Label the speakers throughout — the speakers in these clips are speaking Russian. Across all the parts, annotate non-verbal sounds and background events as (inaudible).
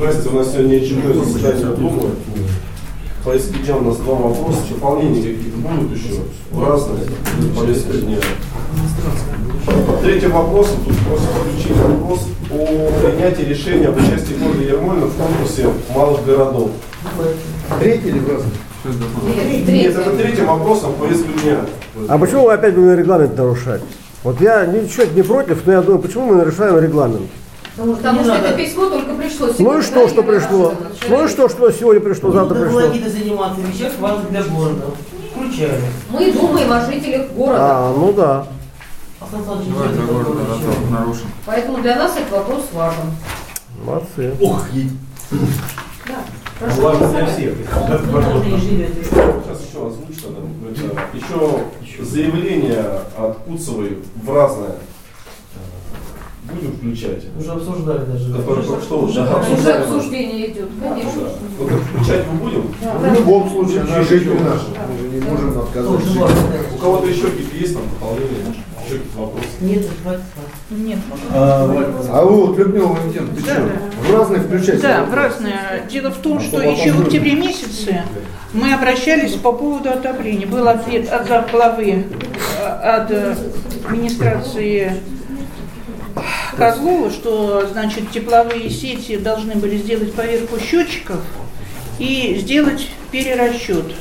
Speaker 1: Здрасте, у нас сегодня очередное заседание Думы. По исключениям у нас два вопроса. Дополнения какие-то будут еще? Разные. Повестка дня. Третий вопрос. Тут просят включить вопрос о принятии решения об участии города Ермольна в конкурсе малых городов.
Speaker 2: Третий или красный?
Speaker 1: Нет, это третий вопрос о повестке дня.
Speaker 3: А почему мы опять будем регламент нарушать? Вот я ничего не против, но я думаю, почему мы нарушаем регламент?
Speaker 4: Потому что это письмо только пришло сегодня.
Speaker 3: Ну и что, что пришло? Ну и что, что сегодня пришло, завтра
Speaker 5: Надо
Speaker 3: пришло?
Speaker 5: какие-то заниматься вещах важных для города. Включали.
Speaker 4: Мы думаем о жителях города.
Speaker 3: А, ну да.
Speaker 4: Поэтому для нас этот вопрос важен.
Speaker 3: Молодцы.
Speaker 2: Ох, е-
Speaker 4: Прошу
Speaker 1: Ладно, для всех. Сейчас еще. Это еще заявление от Куцевой в разное. Будем включать.
Speaker 5: Уже обсуждали даже.
Speaker 1: Которое только что уже
Speaker 4: Уже
Speaker 1: обсуждали.
Speaker 4: обсуждение идет, конечно.
Speaker 1: Да. Ну, так включать мы будем?
Speaker 2: В любом случае, она житель наша. Мы же не можем отказать.
Speaker 1: У кого-то еще какие-то есть там дополнения? Еще какие-то вопросы?
Speaker 5: Нет, хватит.
Speaker 6: Нет.
Speaker 2: А вы вот, Людмила Валентиновна, ты
Speaker 6: Да,
Speaker 2: что? В разные включайте.
Speaker 6: Да, в разное. Дело в том, что еще в октябре месяце мы обращались по поводу отопления. Был ответ от главы, э, от э, администрации Козлова, что значит тепловые сети должны были сделать поверку счетчиков и сделать перерасчет.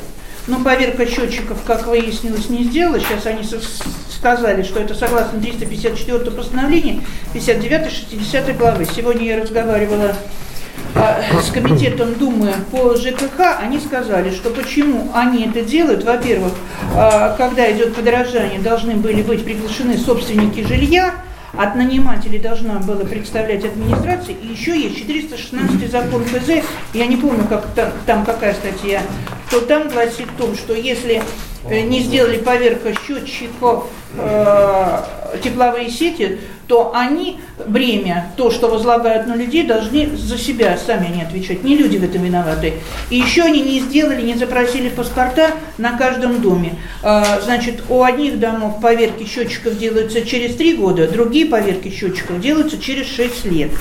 Speaker 6: Но поверка счетчиков, как выяснилось, не сделала. Сейчас они сказали, что это согласно 354 постановлению 59-60 главы. Сегодня я разговаривала а, с комитетом Думы по ЖКХ, они сказали, что почему они это делают. Во-первых, а, когда идет подорожание, должны были быть приглашены собственники жилья, от нанимателей должна была представлять администрация, и еще есть 416 закон ФЗ, я не помню, как там, там какая статья, то там гласит в том, что если э, не сделали поверка счетчиков э, тепловые сети, то они бремя, то, что возлагают на людей, должны за себя сами они отвечать. Не люди в этом виноваты. И еще они не сделали, не запросили паспорта на каждом доме. А, Значит, у одних домов поверки счетчиков делаются через три года, другие поверки счетчиков делаются через 6 лет.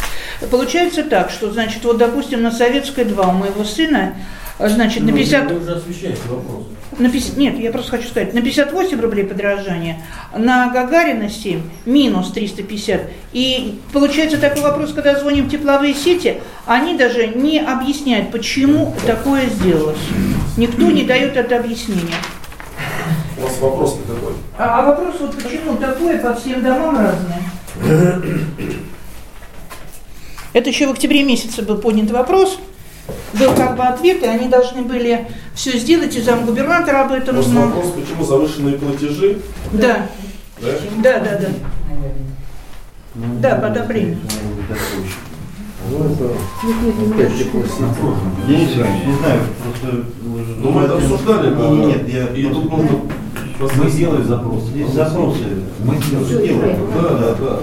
Speaker 6: Получается так, что, значит, вот, допустим, на Советской 2 у моего сына, а, значит, на 50...
Speaker 7: Вы уже освещаете вопрос.
Speaker 6: На 50 нет, я просто хочу сказать, на 58 рублей подорожание, на Гагарина 7 минус 350. И получается такой вопрос, когда звоним в тепловые сети, они даже не объясняют, почему такое сделалось. Никто не дает это объяснение.
Speaker 1: У вас вопрос какой?
Speaker 6: А, а вопрос вот почему такое по всем домам разное? (coughs) Это еще в октябре месяце был поднят вопрос. Был как бы ответ, и они должны были все сделать, и замгубернатор об этом
Speaker 1: Просто
Speaker 6: знал.
Speaker 1: вопрос, почему завышенные платежи?
Speaker 6: Да,
Speaker 1: Да?
Speaker 6: да, да, да. Да.
Speaker 3: Ну, это опять теплосеть.
Speaker 8: Денис Иванович, не знаю, просто...
Speaker 1: Ну, мы это обсуждали, да.
Speaker 8: Нет, я...
Speaker 1: И тут нужно...
Speaker 8: Мы сделали запрос. Здесь запросы. Мы сделали. делаем.
Speaker 1: Да, да, да.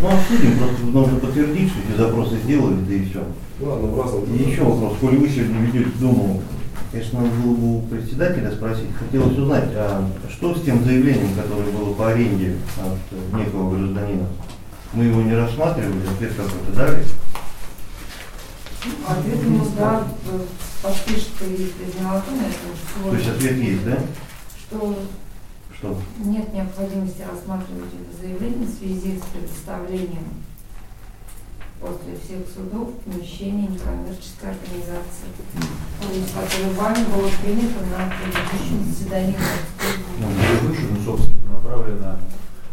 Speaker 8: Ну, обсудим, просто нужно подтвердить, что эти запросы сделали, да и все.
Speaker 1: Ладно, праздник.
Speaker 8: И еще вопрос, коли вы сегодня ведете Думу, конечно, надо было бы у председателя спросить. Хотелось узнать, а что с тем заявлением, которое было по аренде от некого гражданина? Мы его не рассматривали, ответ какой-то дали.
Speaker 9: Ответ ему да, подпишет и признал о том,
Speaker 8: То есть ответ есть, да?
Speaker 9: что
Speaker 8: Что?
Speaker 9: нет необходимости рассматривать это заявление в связи с предоставлением после всех судов помещения некоммерческой организации, которое вами было принято на предыдущем заседании.
Speaker 7: Ну, не выше, ну, собственно, направлена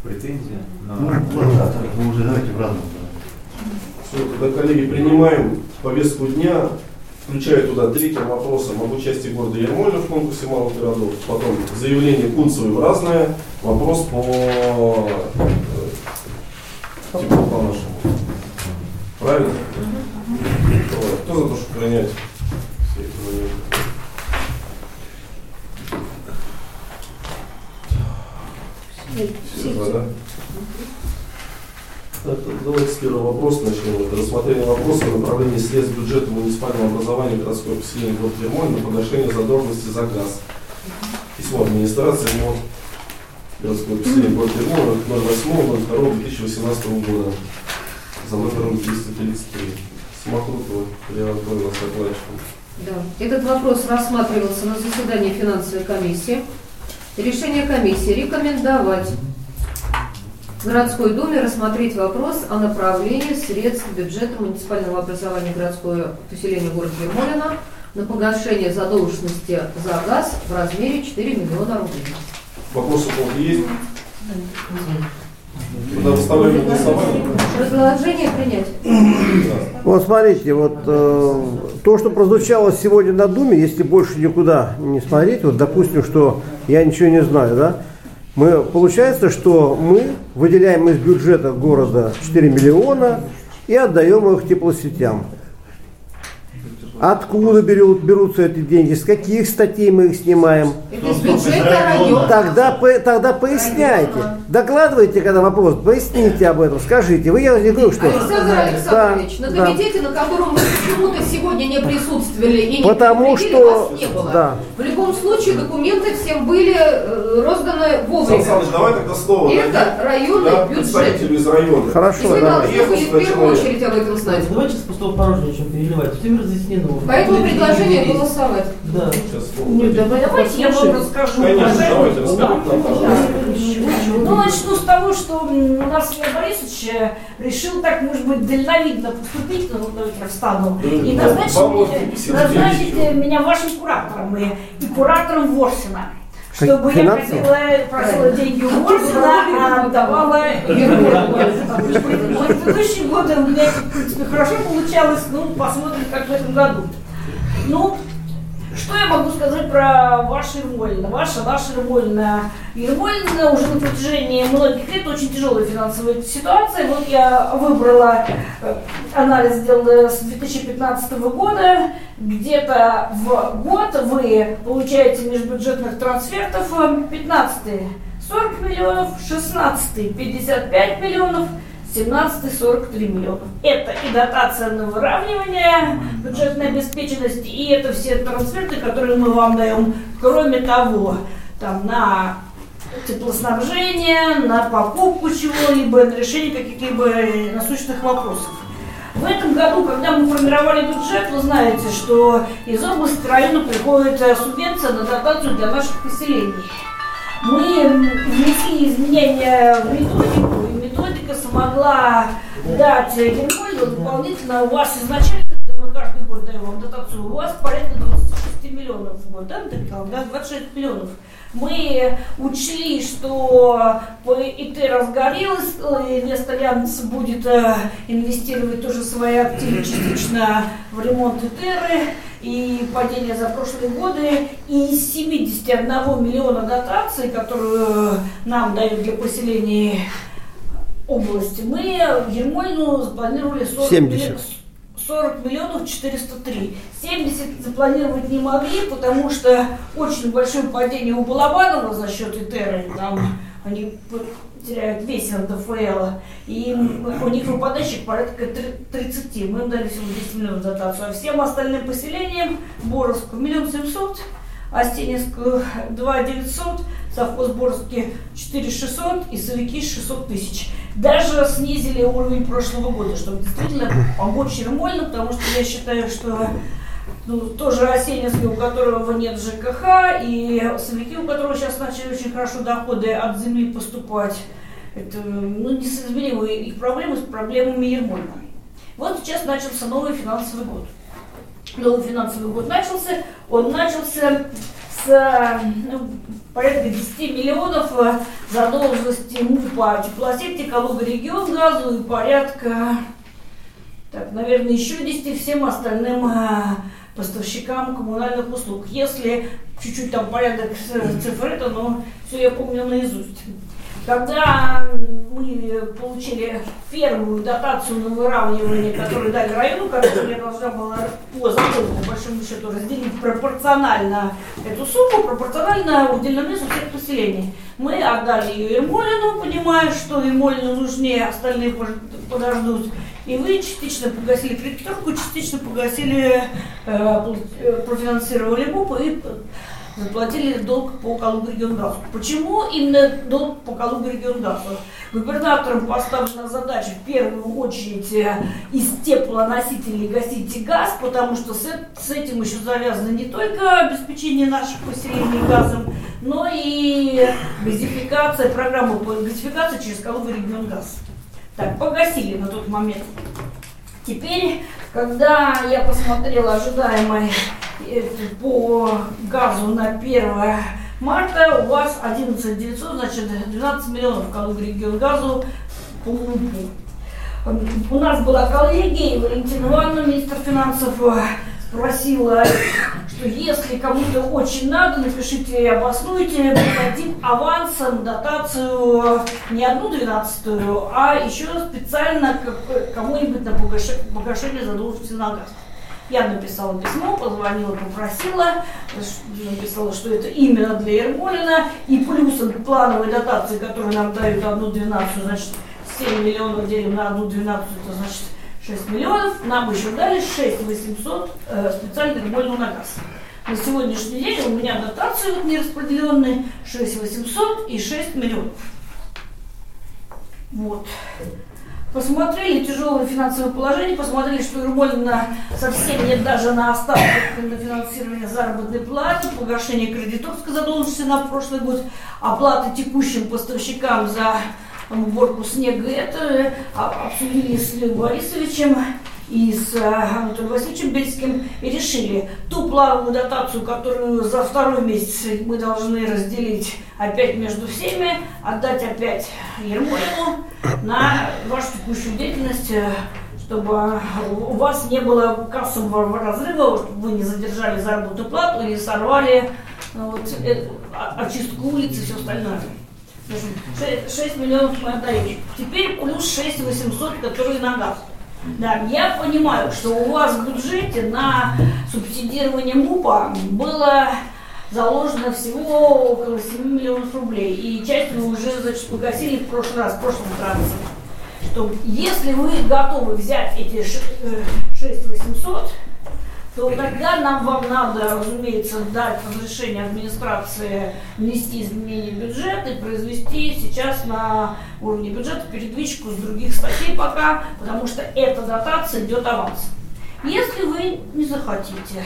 Speaker 7: претензия на...
Speaker 8: Ну, ладно, вы уже давайте в разном.
Speaker 1: Все, тогда, коллеги, принимаем повестку дня, включая туда третьим вопросом об участии города Ермольна в конкурсе малых городов, потом заявление Кунцевой в разное, вопрос по э, теплу по нашему. Правильно? Давай, Кто за то, чтобы принять все эти моменты? Все да? Давайте с первого вопроса начнем. Рассмотрение вопроса о направлении средств бюджета муниципального образования городского поселения город Ермоль на погашение задолженности за газ. Письмо администрации МОН городского поселения город Ермоль 08.02.2018 года за номером 333. с Макрутовой Леонидом Анатольевной Сокольчиком.
Speaker 4: Да. Этот вопрос рассматривался на заседании финансовой комиссии. Решение комиссии рекомендовать городской думе рассмотреть вопрос о направлении средств бюджета муниципального образования городского поселения города Ермолино на погашение задолженности за газ в размере 4 миллиона рублей.
Speaker 1: Вопросы есть? Выставляем голосование.
Speaker 4: Предложение принять.
Speaker 3: Вот смотрите, вот э, то, что прозвучало сегодня на Думе, если больше никуда не смотреть, вот допустим, что я ничего не знаю, да, мы, получается, что мы выделяем из бюджета города 4 миллиона и отдаем их теплосетям. Откуда берут, берутся эти деньги, с каких статей мы их снимаем? Тогда, по- тогда поясняйте. Докладывайте, когда вопрос, поясните об этом, скажите. Вы, я не говорю, что...
Speaker 4: Александр Александрович,
Speaker 3: Да,
Speaker 4: на
Speaker 3: да.
Speaker 4: комитете, на котором вы почему-то сегодня не присутствовали и не
Speaker 3: Потому что-
Speaker 4: вас не было.
Speaker 3: да.
Speaker 4: В любом случае документы всем были э, розданы вовремя.
Speaker 1: Саныч, давай тогда слово
Speaker 4: Это районный
Speaker 1: да,
Speaker 4: бюджет.
Speaker 1: из района.
Speaker 4: И
Speaker 3: Хорошо,
Speaker 4: вы
Speaker 3: да.
Speaker 4: должны в первую очередь об этом знать.
Speaker 5: Давайте с пустого порожня чем переливать. Все разъяснено.
Speaker 4: Поэтому
Speaker 5: Люди
Speaker 4: предложение голосовать.
Speaker 5: Да.
Speaker 1: Сейчас слово
Speaker 10: Нет, давай,
Speaker 11: Давайте я вам расскажу.
Speaker 1: Конечно,
Speaker 11: уважаемые-
Speaker 1: давайте расскажите нам, пожалуйста.
Speaker 11: Ну, начну с того, что у нас Илья Борисович э, решил так, может быть, дальновидно поступить, ну, давайте я встану, и назначить,
Speaker 1: вот девять
Speaker 11: э, меня вашим куратором и, и куратором Ворсина. Чтобы я
Speaker 3: Финансово?
Speaker 11: просила, просила деньги у Ворсина, а отдавала. В предыдущие годы у меня это, в принципе, хорошо получалось, ну, посмотрим, как в этом году. Ну, что я могу сказать про ваше Ермолино? Ваша, наша Ермолино. Ермолино уже на протяжении многих лет очень тяжелая финансовая ситуация. Вот я выбрала, э, анализ сделала с 2015 года. Где-то в год вы получаете межбюджетных трансфертов 15 40 миллионов, 16 55 миллионов, 17 43 миллионов. Это и дотация на выравнивание бюджетной обеспеченности, и это все трансферты, которые мы вам даем. Кроме того, там на теплоснабжение, на покупку чего-либо, на решение каких-либо насущных вопросов. В этом году, когда мы формировали бюджет, вы знаете, что из области района приходит э, субвенция на дотацию для наших поселений. Мы внесли изменения в методику, и методика смогла дать Ермолину дополнительно у вас изначально, когда мы каждый год даем вам дотацию, у вас порядка 26 миллионов в год, да, Наталья да, 26 миллионов. Мы учли, что ИТ разгорелось, э, Инвест Альянс будет э, инвестировать тоже свои активы частично в ремонт ИТеры и падение за прошлые годы. И из 71 миллиона дотаций, которую нам дают для поселения области, мы в Ермольну запланировали 40
Speaker 3: 70.
Speaker 11: миллионов. 40 миллионов 403. 70 запланировать не могли, потому что очень большое падение у Балабанова за счет Итеры. Там они теряют весь НДФЛ. И у них выпадающих порядка три- 30. Мы им дали всего 10 миллионов дотацию. А всем остальным поселениям Боровску миллион семьсот, Астеневскую 2 900, совхоз Боровский 4 600 и Совики 600 тысяч. Даже снизили уровень прошлого года, чтобы действительно помочь Ермольну, потому что я считаю, что ну, тоже Осенинский, у которого нет ЖКХ, и Совики, у которого сейчас начали очень хорошо доходы от земли поступать, это ну, несоизмеримо их проблемы с проблемами Ермольна. Вот сейчас начался новый финансовый год. Новый финансовый год начался, он начался с э, ну, порядка 10 миллионов э, задолженности МУПа теплосети, Калуга регион газу и порядка, так, наверное, еще 10 всем остальным э, поставщикам коммунальных услуг. Если чуть-чуть там порядок с- цифр это, но все я помню наизусть. Когда мы получили первую дотацию на выравнивание, которую дали району, которую я должна была по закону, по большому счету, разделить пропорционально эту сумму, пропорционально уделенным весу всех поселений. Мы отдали ее Ермолину, понимая, что Ермолину нужнее, остальные подождут. И вы частично погасили кредиторку, частично погасили, э, э, профинансировали МУП и заплатили долг по Калугу-Регионгазу. Почему именно долг по Калугу-Регионгазу? Губернатором поставлена задача в первую очередь э, из теплоносителей гасить газ, потому что с, с этим еще завязано не только обеспечение наших поселений газом, но и газификация, программа по газификации через Калугу-Регионгаз. Так, погасили на тот момент. Теперь, когда я посмотрела ожидаемое э, по газу на 1 марта, у вас 11 900, значит 12 миллионов Калуга регион газу по МУПу. Эм, У нас была коллегия, и Валентина Ивановна, министр финансов, э, спросила, что если кому-то очень надо, напишите и обоснуйте, мы авансом дотацию не одну двенадцатую, а еще специально кому-нибудь на погаше- погашение задолженности на газ. Я написала письмо, позвонила, попросила, написала, что это именно для Ермолина, и плюсом плановой дотации, которую нам дают одну двенадцатую, значит, 7 миллионов делим на одну двенадцатую, это значит 6 миллионов, нам еще дали 6 800 э, специально Ермолину на газ. На сегодняшний день у меня дотации вот нераспределенные 6 800 и 6 миллионов. Вот. Посмотрели тяжелое финансовое положение, посмотрели, что Ермолина совсем нет даже на остаток на финансирование заработной платы, погашение кредиторской задолженности на прошлый год, оплаты текущим поставщикам за уборку снега. Это а, обсудили с Львом Борисовичем и с э, Анатолием Васильевичем Бельским и решили ту плановую дотацию, которую за второй месяц мы должны разделить опять между всеми, отдать опять Ермолину на вашу текущую деятельность, э, чтобы у вас не было кассового разрыва, чтобы вы не задержали заработную плату и не сорвали ну, вот, э, очистку улиц и все остальное. 6, миллионов мы отдаем. Теперь плюс 6 800, которые на газ. Да, я понимаю, что у вас в бюджете на субсидирование МУПа было заложено всего около 7 миллионов рублей. И часть вы уже, значит, погасили в прошлый раз, в прошлом трансе. Что если вы готовы взять эти 6 800, то тогда нам вам надо, разумеется, дать разрешение администрации внести изменения в бюджет и произвести сейчас на уровне бюджета передвижку с других статей пока, потому что эта дотация идет аванс. Если вы не захотите,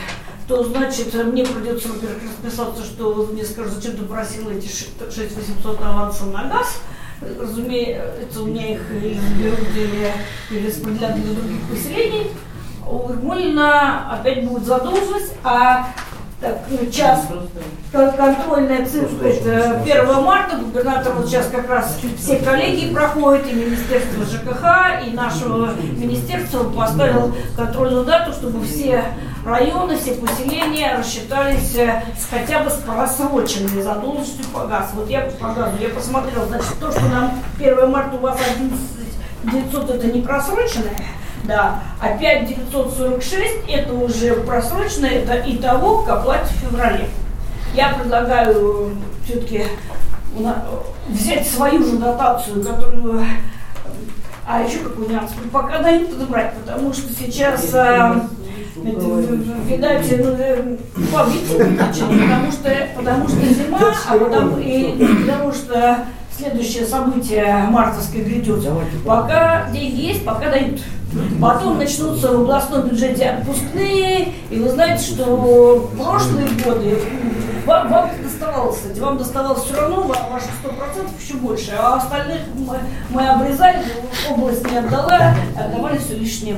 Speaker 11: то значит мне придется, во-первых, расписаться, что вы мне скажут, зачем ты просил эти 6800 аванса на газ. Разумеется, у меня их или, или распределят для других поселений у Ермолина опять будет задолженность, а так, ну, час кон- контрольная цифра это 1 марта, губернатор вот сейчас как раз все коллеги проходят, и Министерство ЖКХ, и нашего министерства поставил контрольную дату, чтобы все районы, все поселения рассчитались э, хотя бы с просроченной задолженностью по газу. Вот я по газу, я посмотрела, значит, то, что нам 1 марта у вас 11 900 это не просроченное, да, а 5946 это уже просрочено, это итого к оплате в феврале. Я предлагаю все-таки взять свою же дотацию, которую а еще какой нюанс, пока дают подобрать, потому что сейчас а, это, видать, ну, э, потому что, потому что зима, а потому, и потому что следующее событие мартовское грядет. Пока деньги есть, пока дают. Потом начнутся в областном бюджете отпускные, и вы знаете, что в прошлые годы вам, вам доставалось, кстати, вам доставалось все равно, ва- ваших 100% еще больше, а остальных мы, мы обрезали, область не отдала, отдавали все лишнее.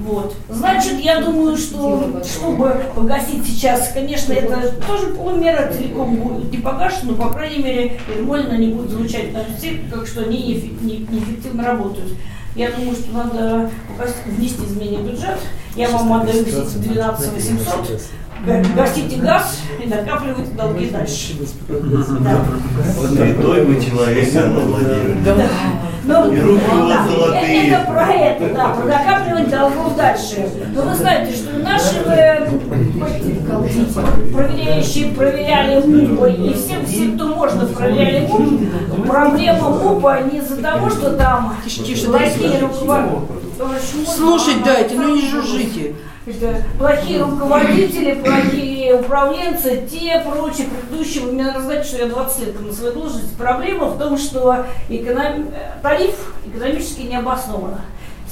Speaker 11: Вот. Значит, я думаю, что чтобы погасить сейчас, конечно, это тоже полумера целиком будет не погашена, но, по крайней мере, Ермолина не будет звучать на всех, как что они неэффективно работают. Я думаю, что надо внести изменения в бюджет. Я вам отдаю все эти 12 800. Га- Гасите газ и накапливайте долги дальше. Да.
Speaker 8: Святой вы человек, Анна Владимировна.
Speaker 11: Ну,
Speaker 8: И руки у вас золотые.
Speaker 11: Это про это, да, про накапливание долгов дальше. Но вы знаете, что наши э, проверяющие проверяли МУПа, и все, все, кто можно, проверяли МУП. Проблема МУПа не из-за того, что там
Speaker 6: Тише, тише,
Speaker 11: плохие руководители.
Speaker 6: Слушать дайте, ну не жужжите.
Speaker 11: плохие руководители, плохие управленцы, те, прочие, предыдущие. Вы мне надо знать, что я 20 лет на своей должности. Проблема в том, что эконом... тариф экономически не обоснован.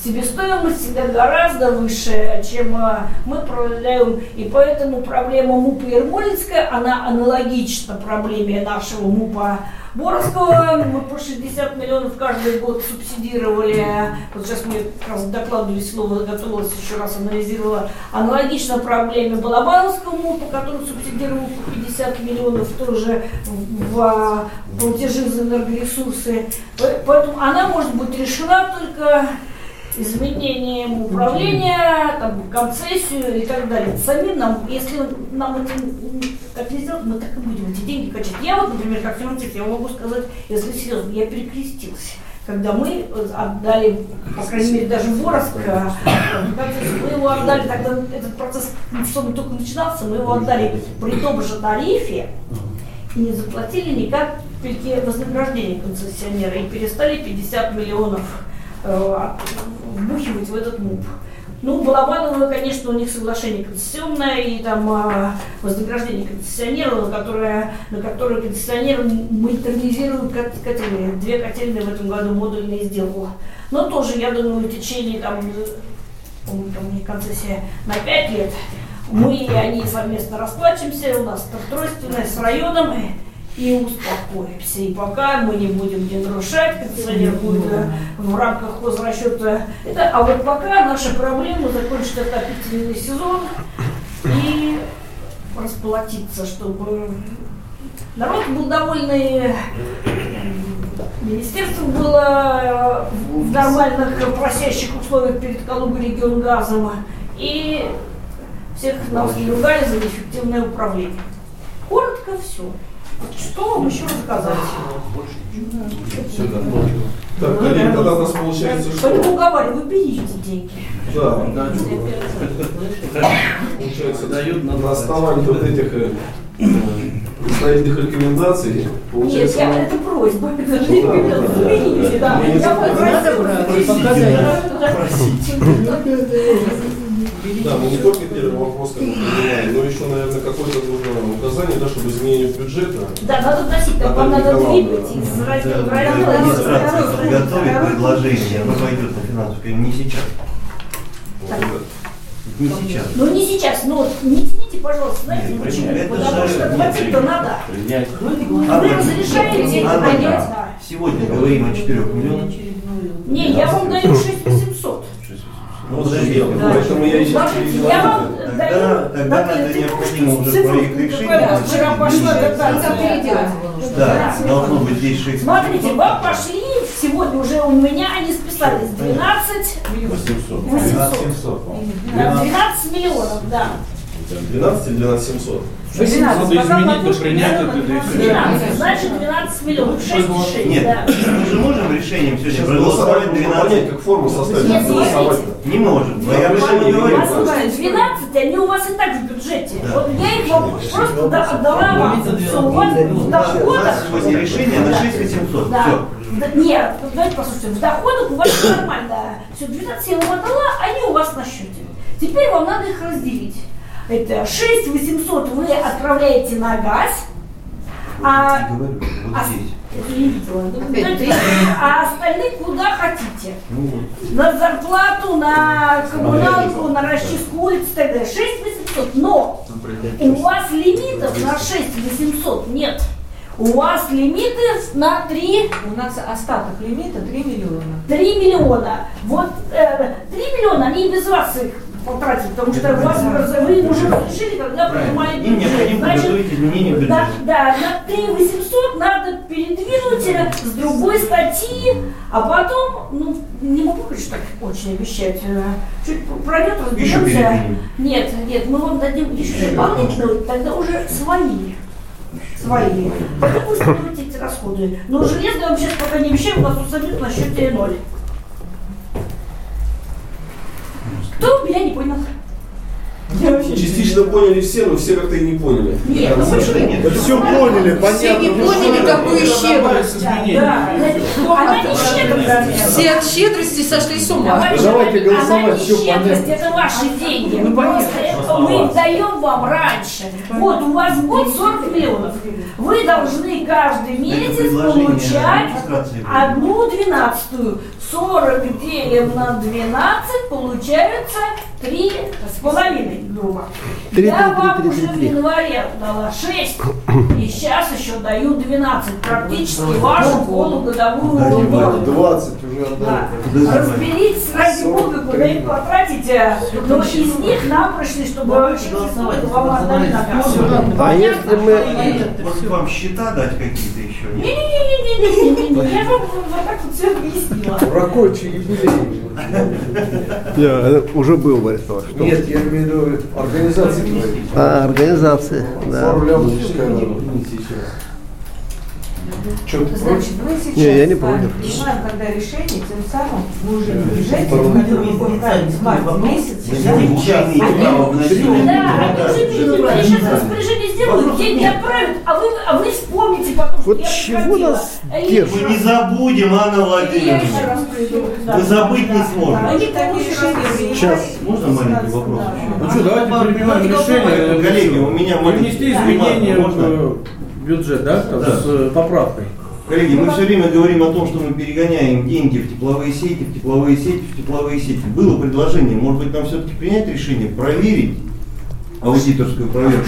Speaker 11: Себестоимость всегда гораздо выше, чем а, мы проявляем. И поэтому проблема МУПа Ермолинская, она аналогична проблеме нашего МУПа Боровского. Мы по 60 миллионов каждый год субсидировали. Вот сейчас мне как раз докладывали, слово готовилась еще раз анализировала. Аналогично проблеме Балабановского МУПа, который субсидировал по 50 миллионов тоже в, в платежи за энергоресурсы. Поэтому она может быть решена только изменением управления, там, концессию и так далее. Самим нам, если нам это так не сделать, мы так и будем эти деньги качать. Я вот, например, как финансист, я могу сказать, если серьезно, я перекрестился. Когда мы отдали, по крайней мере, даже Воровск, мы его отдали, тогда этот процесс, чтобы только начинался, мы его отдали при том же тарифе и не заплатили ни капельки вознаграждения концессионера и перестали 50 миллионов э, вбухивать в этот МУП. Ну, Балабанова, конечно, у них соглашение концессионное и там а, вознаграждение концессионера, которое, на которое концессионер модернизирует котельные. Две котельные в этом году модульные сделал. Но тоже, я думаю, в течение там, там у них концессия на 5 лет, мы и они совместно расплачемся, у нас тройственная с районом, и успокоимся. И пока мы не будем не нарушать, концессионер будет в рамках хозрасчета. Это, а вот пока наша проблема закончит отопительный сезон и расплатиться, чтобы народ был довольный, министерство было в нормальных просящих условиях перед Калугой регион газом, и всех нас не ругали за неэффективное управление. Коротко все. Что вам еще рассказать?
Speaker 1: Так, коллеги, тогда у нас получается что?
Speaker 11: Поэтому уговариваю, берите деньги.
Speaker 1: Да, получается, дают на основании вот этих э, представительных рекомендаций.
Speaker 11: Нет, я, это просьба, это же рекомендация. Берите, да.
Speaker 1: Не
Speaker 11: Я попросила.
Speaker 1: Да, мы не только первый вопрос как бы принимаем, но еще, наверное, какое-то нужно указание, да, чтобы изменение бюджета.
Speaker 11: Да, надо вносить, так вам надо двигать из раздела в раздел.
Speaker 8: Администрация подготовит предложение, оно пойдет на финансовую, не сейчас. Не сейчас.
Speaker 11: Ну не сейчас, но не тяните, пожалуйста, знаете
Speaker 8: Нет,
Speaker 11: почему?
Speaker 8: это
Speaker 11: Потому
Speaker 8: же-
Speaker 11: что платить-то надо. Вы разрешаете понять, да.
Speaker 8: Сегодня говорим о 4 миллионах.
Speaker 11: Не, я вам даю 6800.
Speaker 1: Ну, подожди, поэтому я еще
Speaker 11: я вам
Speaker 8: Тогда, тогда надо необходимо уже проект решения.
Speaker 11: Вчера пошла дотация.
Speaker 4: переделать
Speaker 8: Да, должно быть здесь 6.
Speaker 11: Смотрите, вам пошли, сегодня уже у меня они списались 12
Speaker 7: 800.
Speaker 11: 800. Да, 12 миллионов, да.
Speaker 1: 12 или 12 700?
Speaker 11: 12,
Speaker 5: Надо изменить, но принять это, да и все.
Speaker 11: 12, значит 12 миллионов, 6,6,
Speaker 8: Нет,
Speaker 11: да.
Speaker 8: мы же можем решением сегодня проголосовать
Speaker 1: голосовать нужно понять,
Speaker 8: 12.
Speaker 1: как форму составить.
Speaker 11: Нет,
Speaker 1: голосовать.
Speaker 8: Не можем. Но я
Speaker 1: Решение
Speaker 8: говорю.
Speaker 1: нет.
Speaker 11: Послушайте, 12, они у вас и так в бюджете.
Speaker 8: Да.
Speaker 11: Вот я их вам просто да- отдала вам. Все, у вас в доходах...
Speaker 8: сегодня решение на
Speaker 11: Да.
Speaker 8: 6800.
Speaker 11: Да.
Speaker 8: Все.
Speaker 11: Да, Нет, ну, давайте послушайте, в доходах у вас нормально. Все, 12 я вам отдала, они у вас на счете. Теперь вам надо их разделить. Это 6 800 вы отправляете на газ, а,
Speaker 8: Говорю, вот
Speaker 11: а-
Speaker 8: здесь.
Speaker 11: это не видела, а остальные куда хотите.
Speaker 8: Ну.
Speaker 11: На зарплату, на коммуналку, на расчистку улиц и так далее. 6 800. Но у вас лимитов на 6 800 нет. У вас лимиты на 3,
Speaker 10: У нас остаток лимита 3 миллиона.
Speaker 11: 3 миллиона. Вот э, 3 миллиона они и без вас их потратят, потому что вас, вы уже решили, когда принимали
Speaker 8: Им необходимо изменение бюджета.
Speaker 11: да, на 3 800 надо передвинуть с другой статьи, а потом, ну, не могу, конечно, так очень обещать. э, Чуть пройдет, разберемся. Нет, нет, мы вам дадим еще дополнительно, тогда уже свои. Свои. Потом вы расходы. Но вам сейчас пока не обещаю, у нас на счете ноль. Кто меня не понял? Я вообще
Speaker 1: Частично поняли все, но все как-то и не поняли.
Speaker 11: Нет, ну почему?
Speaker 2: Все поняли, понятно.
Speaker 4: Все не поняли, какую щедрость.
Speaker 11: Да, ну, она не щедрость.
Speaker 4: Все от щедрости сошли с ума.
Speaker 2: Давайте
Speaker 11: она
Speaker 2: голосовать,
Speaker 11: не
Speaker 2: всё
Speaker 11: щедрость,
Speaker 2: понятно.
Speaker 11: это ваши деньги. Просто это мы их даем вам раньше. Вот у вас будет 40 миллионов. Вы должны каждый месяц получать одну двенадцатую. 40 делим на 12 получается три с половиной, грубо.
Speaker 3: Три,
Speaker 11: Я вам уже в январе дала 6, (coughs) и сейчас еще даю 12. Практически вашу полугодовую выплату.
Speaker 2: 20 уже
Speaker 11: Да.
Speaker 2: отдали.
Speaker 11: Разберитесь ради бога, куда их потратите, но из них нам пришли, чтобы вам отдали на кассу.
Speaker 3: А если мы...
Speaker 8: Может вам счета дать какие-то еще?
Speaker 11: Не-не-не-не-не-не-не, я вам вот так вот все объяснила.
Speaker 2: Прокольчик юбилей.
Speaker 3: Уже был, Борис Павлович.
Speaker 2: Нет, я имею в виду организации.
Speaker 3: А, организации, да.
Speaker 2: Надо. Что ты?
Speaker 10: Значит, мы сейчас
Speaker 3: Не, я не против.
Speaker 10: принимаем тогда решение, тем самым вы уже в бюджете, вы правильно, в марте месяце, да,
Speaker 11: они уже сейчас распоряжение сделают, деньги отправят, а вы, а вы вспомните потом,
Speaker 3: Вот
Speaker 11: что я
Speaker 3: чего нас держит?
Speaker 8: Мы не забудем, Анна
Speaker 11: я
Speaker 8: Владимировна. Мы забыть не сможем.
Speaker 10: Они такие решения принимают.
Speaker 8: Сейчас, можно маленький вопрос?
Speaker 5: Ну что, давайте принимаем решение.
Speaker 8: Коллеги, у меня маленький
Speaker 5: Внести изменения
Speaker 8: Можно?
Speaker 5: Бюджет, да, там,
Speaker 8: Да.
Speaker 5: с э, поправкой.
Speaker 8: Коллеги, мы все время говорим о том, что мы перегоняем деньги в тепловые сети, в тепловые сети, в тепловые сети. Было предложение, может быть, нам все-таки принять решение, проверить аудиторскую проверку.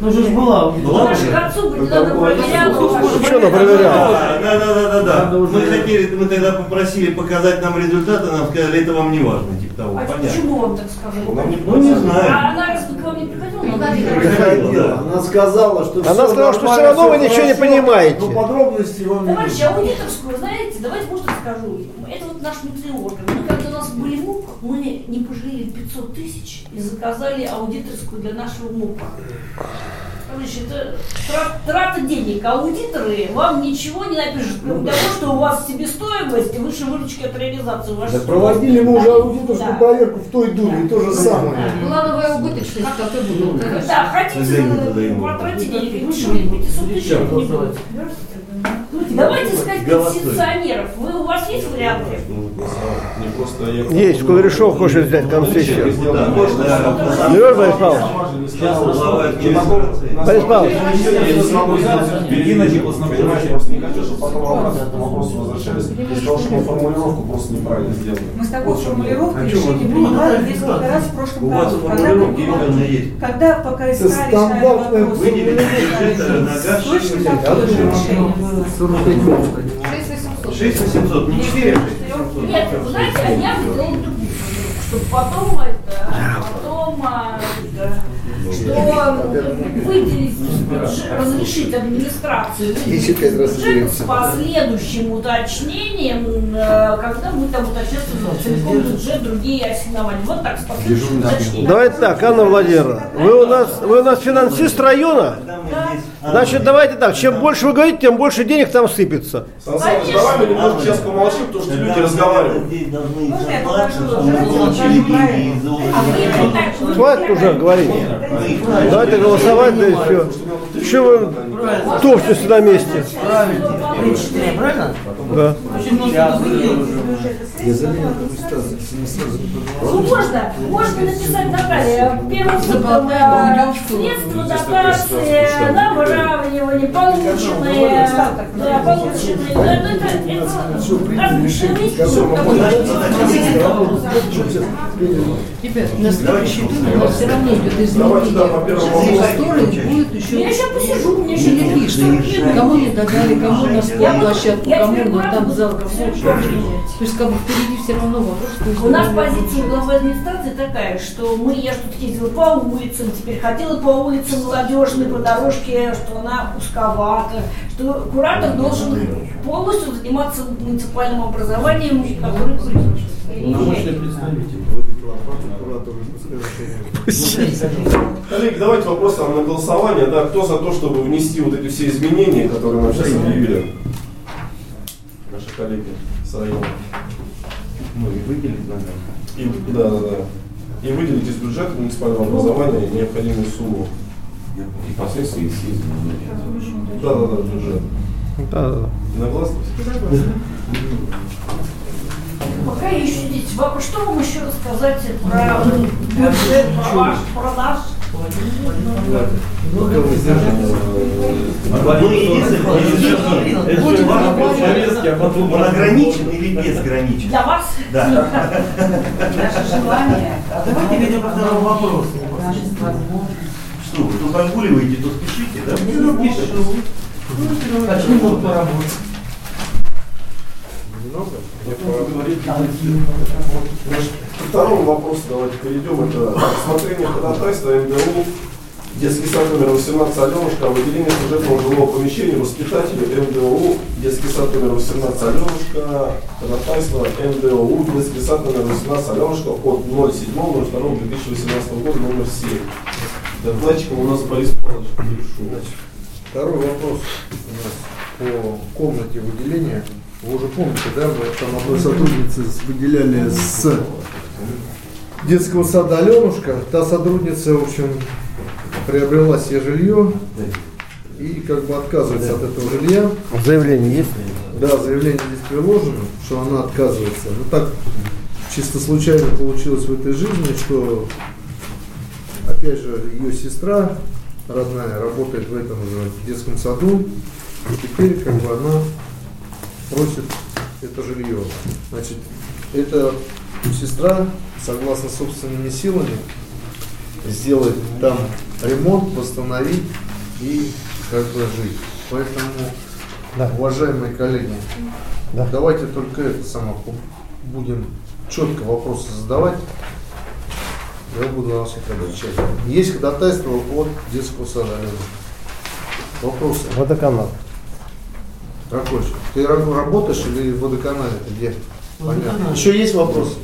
Speaker 12: Ну же ж была.
Speaker 8: Была
Speaker 11: Наша
Speaker 8: уже?
Speaker 11: к отцу надо проверяла.
Speaker 3: Что она проверяла?
Speaker 8: Да, да, да, да, да. Мы хотели, мы тогда попросили показать нам результаты, нам сказали, это вам не важно, типа того.
Speaker 11: А
Speaker 8: Понятно.
Speaker 11: почему вам так сказали?
Speaker 8: Ну не знаю.
Speaker 11: А она раз к вам не приходила?
Speaker 2: Она сказала, что
Speaker 3: Она сказала, что всё равно вы ничего не понимаете.
Speaker 2: Но подробностей вам не
Speaker 11: Товарищи,
Speaker 2: нужно.
Speaker 11: аудиторскую, знаете, давайте, может, расскажу. Это вот наш внутренний орган. Мы, когда у нас были МУП, мы не пожалели 500 тысяч и заказали аудиторскую для нашего МУПа. Короче, это трат- трата денег. Аудиторы вам ничего не напишут, кроме того, что у вас себестоимость и выше выручки от реализации. Вашей
Speaker 2: Так проводили мы уже аудиторскую
Speaker 11: Да.
Speaker 2: проверку в той думе, то же самое.
Speaker 4: Плановая убыточность, как и было. конечно.
Speaker 11: Да, хотите потратить денег, дешевле 500 тысяч Давайте искать пенсионеров. Вы, у вас есть варианты?
Speaker 3: Есть, Кудряшов хочет взять
Speaker 8: да.
Speaker 3: Берешь, Борис Павлович? Борис Павлович,
Speaker 1: Я не смогу сделать Бегиначи понимаете, просто не хочу, чтобы потом обратно к этому вопросу возвращались. Я сказал, что мы формулировку просто неправильно сделали.
Speaker 10: Мы с такой формулировкой
Speaker 8: ну,
Speaker 10: принимали несколько раз в прошлом году. Когда пока искали, решали вопрос, точно
Speaker 8: 60.
Speaker 10: такое же решение было.
Speaker 4: 6800.
Speaker 8: 6800, не 4, а
Speaker 11: Нет, знаете, а я другую чтобы потом это, потом а, что выделить, разрешить администрации выделить бюджет с последующим уточнением, э, когда будет там уточняться целиком бюджет, другие ассигнования. Вот так, с последующим уточнением.
Speaker 3: давайте так, Анна Владимировна, вы у нас, вы у нас финансист района, значит, давайте так, чем больше вы говорите, тем больше денег там сыпется.
Speaker 1: Сан давай мы немножко сейчас помолчим, потому что люди разговаривают.
Speaker 8: Мы
Speaker 11: А
Speaker 3: Хватит уже говорить. Давайте голосовать, да все. Что вы топчетесь на месте?
Speaker 12: Правильно?
Speaker 3: Да.
Speaker 11: Ну, можно, можно написать Наталья, первым пунктом э, средства дотации на выравнивание, полученные, да, полученные, ну, это,
Speaker 4: Ребят, на следующий тур у нас все равно идет
Speaker 1: Давайте, да, по
Speaker 4: изменение
Speaker 1: первому
Speaker 4: еще
Speaker 11: я еще посижу, меня еще
Speaker 4: или лишнее. Кому не додали, кому на спортплощадку, кому на там зал, кому. То есть как бы впереди все равно вопрос,
Speaker 11: У нас позиция главы администрации такая, что мы, я ж тут ездила по улицам, теперь ходила по улицам молодежной, по дорожке, что она узковата, что куратор должен полностью заниматься муниципальным образованием, который
Speaker 5: Научный представитель.
Speaker 1: Коллеги, давайте вопрос на голосование. Да, кто за то, чтобы внести вот эти все изменения, которые нам сейчас объявили? Наши коллеги с района.
Speaker 8: Ну и выделить надо.
Speaker 1: И, да, да, да. и выделить из бюджета муниципального образования необходимую сумму.
Speaker 7: И последствия съездим.
Speaker 1: Да, да, да, бюджет.
Speaker 3: Да, да, да.
Speaker 1: Единогласно?
Speaker 11: Пока еще дети. Баба, что вам еще рассказать про бюджет, про ваш, про наш?
Speaker 8: Он ограничен или безграничен?
Speaker 11: Для вас?
Speaker 8: Да.
Speaker 9: Наше желание.
Speaker 12: Давайте перейдем ко второму вопросу.
Speaker 8: Что, вы то прогуливаете, то спешите, да?
Speaker 12: Почему могут поработать?
Speaker 1: Немного? Значит, ко второму вопросу давайте перейдем. Это рассмотрение ходатайства МДУ Детский сад номер 18 Аленушка о выделении служебного жилого помещения воспитателю МДУ Детский сад номер 18 Аленушка ходатайство МДУ Детский сад номер 18 Аленушка от 07.02.2018 года номер 7. Докладчиком у нас Борис Павлович.
Speaker 2: Второй вопрос у нас по комнате выделения. Вы уже помните, да, мы там одной сотрудницы с- выделяли с детского сада Аленушка. Та сотрудница, в общем, приобрела себе жилье и как бы отказывается от этого жилья.
Speaker 3: Заявление есть?
Speaker 2: Да, заявление здесь приложено, что она отказывается. Ну так чисто случайно получилось в этой жизни, что опять же ее сестра родная работает в этом же детском саду. И теперь как бы она просит это жилье. Значит, эта сестра, согласно собственными силами, сделает там ремонт, восстановить и как бы жить. Поэтому, уважаемые коллеги, давайте только это самое пу- будем четко вопросы задавать. Я буду на вас отвечать. Есть ходатайство от детского. Алена. Вопросы?
Speaker 3: Водоканал.
Speaker 2: Же? Ты ра- работаешь или в водоканале? Ты где? Понятно. Еще есть вопросы?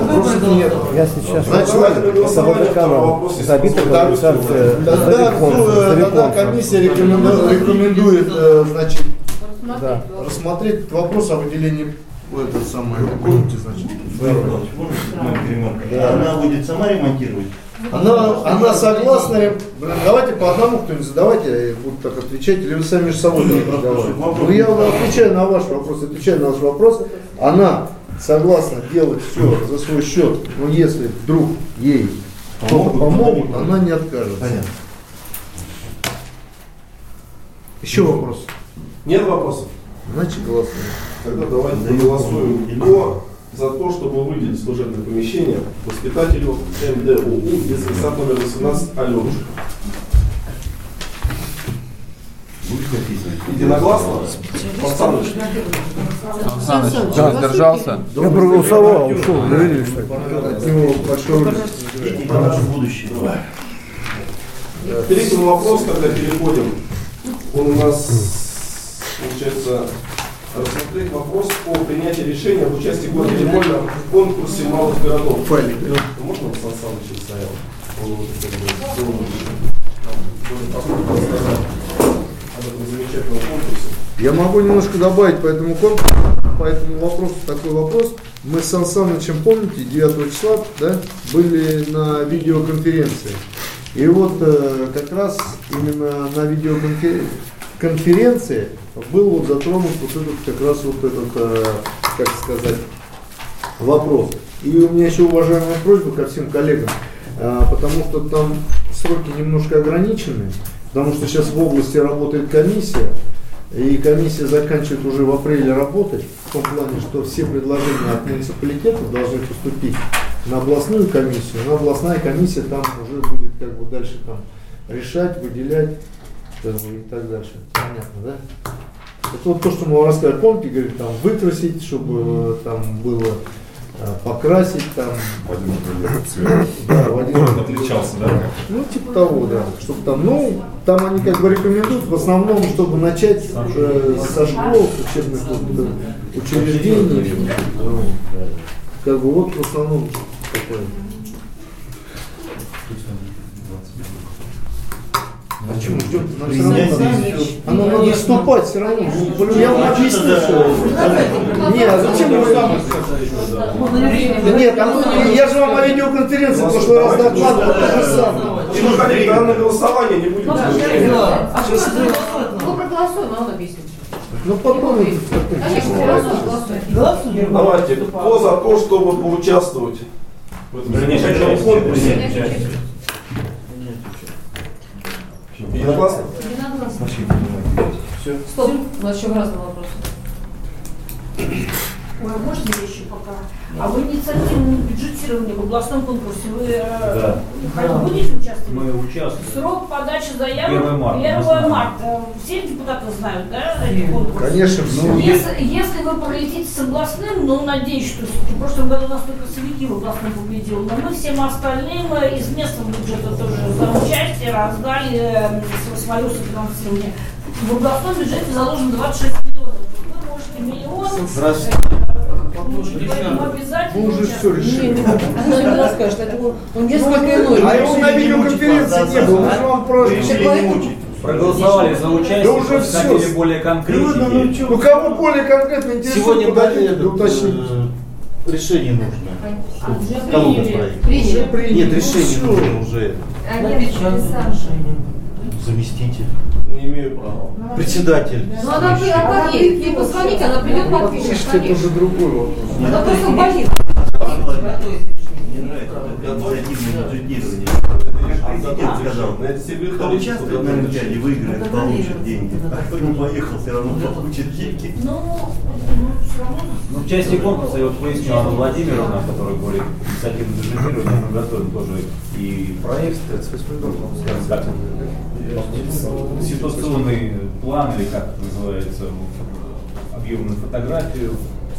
Speaker 2: Вопросов нет.
Speaker 3: Я сейчас
Speaker 2: Значит,
Speaker 3: это водоканал. Забита компенсация
Speaker 2: Тогда, ну, э, комиссия рекоменду- рекомендует э, значит,
Speaker 3: Да.
Speaker 2: рассмотреть этот вопрос о выделении в этот самый комнате, значит.
Speaker 8: Ремарку? Она будет сама ремонтировать?
Speaker 2: Она, она согласна, блин, давайте по одному кто-нибудь задавайте, я буду так отвечать, или вы сами между собой разговариваете. Ну, я отвечаю на ваш вопрос, отвечаю на ваш вопрос. Она согласна делать все за свой счет, но если вдруг ей кто-то
Speaker 8: Помогут, она не
Speaker 2: откажется.
Speaker 8: Понятно.
Speaker 2: Еще вопрос.
Speaker 1: Нет вопросов?
Speaker 2: Значит, голосуем.
Speaker 1: Тогда давайте
Speaker 8: комнату.
Speaker 1: кто за то, чтобы выделить служебное помещение воспитателю МДУ детский сад номер 18 Аленушка. Единогласно? Александр
Speaker 13: Саныч, да, сдержался.
Speaker 3: Я проголосовал, ушел, видели, что ли?
Speaker 8: Будущее.
Speaker 1: Третий вопрос, когда переходим, он у нас, получается, рассмотреть вопрос о принятии решения об участии города Лимольна в конкурсе малых городов.
Speaker 2: Файлик.
Speaker 1: Можно Сан Саныч конкурсе.
Speaker 2: Я могу немножко добавить по этому конкурсу, по этому вопросу такой вопрос. Мы с Сан Санычем, помните, 9 числа да, были на видеоконференции. И вот э, как раз именно на видеоконференции был вот затронут вот этот как раз вот этот, э, как сказать, вопрос. И у меня еще уважаемая просьба ко всем коллегам, э, потому что там сроки немножко ограничены, потому что сейчас в области работает комиссия, и комиссия заканчивает уже в апреле работать, в том плане, что все предложения от муниципалитетов должны поступить на областную комиссию, но областная комиссия там уже будет как бы дальше там решать, выделять и так дальше. Понятно, да? Это вот то, что мы вам рассказали. Помните, говорит, там выкрасить, чтобы э, там было э, покрасить, там. Да, в один
Speaker 7: Отличался, да?
Speaker 2: ну, типа того, да. Чтобы там, ну, там они как бы рекомендуют в основном, чтобы начать уже со школ, с учебных вот, э, учреждений. Ну, Как бы вот в основном такое. Почему ждем? Нам всё
Speaker 8: Принять
Speaker 2: равно Оно надо вступать все равно. Ну, Я вам объясню. Нет, а зачем вы Да Нет, а я же вам о видеоконференции в прошлый раз докладывал, то же самое.
Speaker 1: Тимур Халилович, да, на голосование не будем.
Speaker 4: А. Мы проголосуем, а он объяснит.
Speaker 2: Ну потом...
Speaker 4: Все.
Speaker 1: Давайте, кто за то, чтобы поучаствовать в этом конкурсе? Единогласно?
Speaker 4: Единогласно. Стоп, у нас еще разные вопросы.
Speaker 11: Ой, а можно еще пока? А в инициативном бюджетировании в областном конкурсе вы э,
Speaker 7: Да.
Speaker 11: будете участвовать?
Speaker 7: Мы участвуем.
Speaker 11: Срок подачи заявок
Speaker 7: 1 марта.
Speaker 11: 1 марта. Все депутаты знают, да, конкурс?
Speaker 2: Конечно, все.
Speaker 11: Если, если вы пролетите с областным, ну, надеюсь, что в прошлом году у нас только Савики в областном победил, но мы всем остальным э, из местного бюджета тоже за участие раздали э, свое софинансирование. В областном бюджете заложено 26 миллионов. Вы можете миллион.
Speaker 8: Здравствуйте.
Speaker 2: Вы уже все решили.
Speaker 4: Это он- несколько иной.
Speaker 2: А его на видеоконференции не было, мы же вам про...
Speaker 8: Решили не мучить.
Speaker 7: Проголосовали за участие,
Speaker 2: Да уже
Speaker 7: хотели более конкретики.
Speaker 2: Ну кого более конкретно интересует,
Speaker 12: Сегодня
Speaker 2: уточните.
Speaker 12: э, решение нужно.
Speaker 11: А, уже
Speaker 12: Кого
Speaker 11: приняли.
Speaker 12: Нет,
Speaker 2: Ну
Speaker 12: решение нужно уже. Заместитель.
Speaker 1: Не имею права.
Speaker 12: Председатель.
Speaker 4: Ну она, она поедет, ей позвоните, она придет, подпишет,
Speaker 2: Слушайте, это уже другой вопрос.
Speaker 4: Она просто болит.
Speaker 8: Мне нравится это инициативное бюджетирование. Президент сказал, кто участвует на Олимпиаде, выиграет, получит деньги. А кто не поехал, все равно получит деньги.
Speaker 11: Ну, ну.
Speaker 7: Ну, в части конкурса, я вот поясню, Анна Владимировна, которая говорит инициативным бюджетированием, мы готовим тоже и проект, скажем так, э, ситуационный план, или как это называется, объемную фотографию,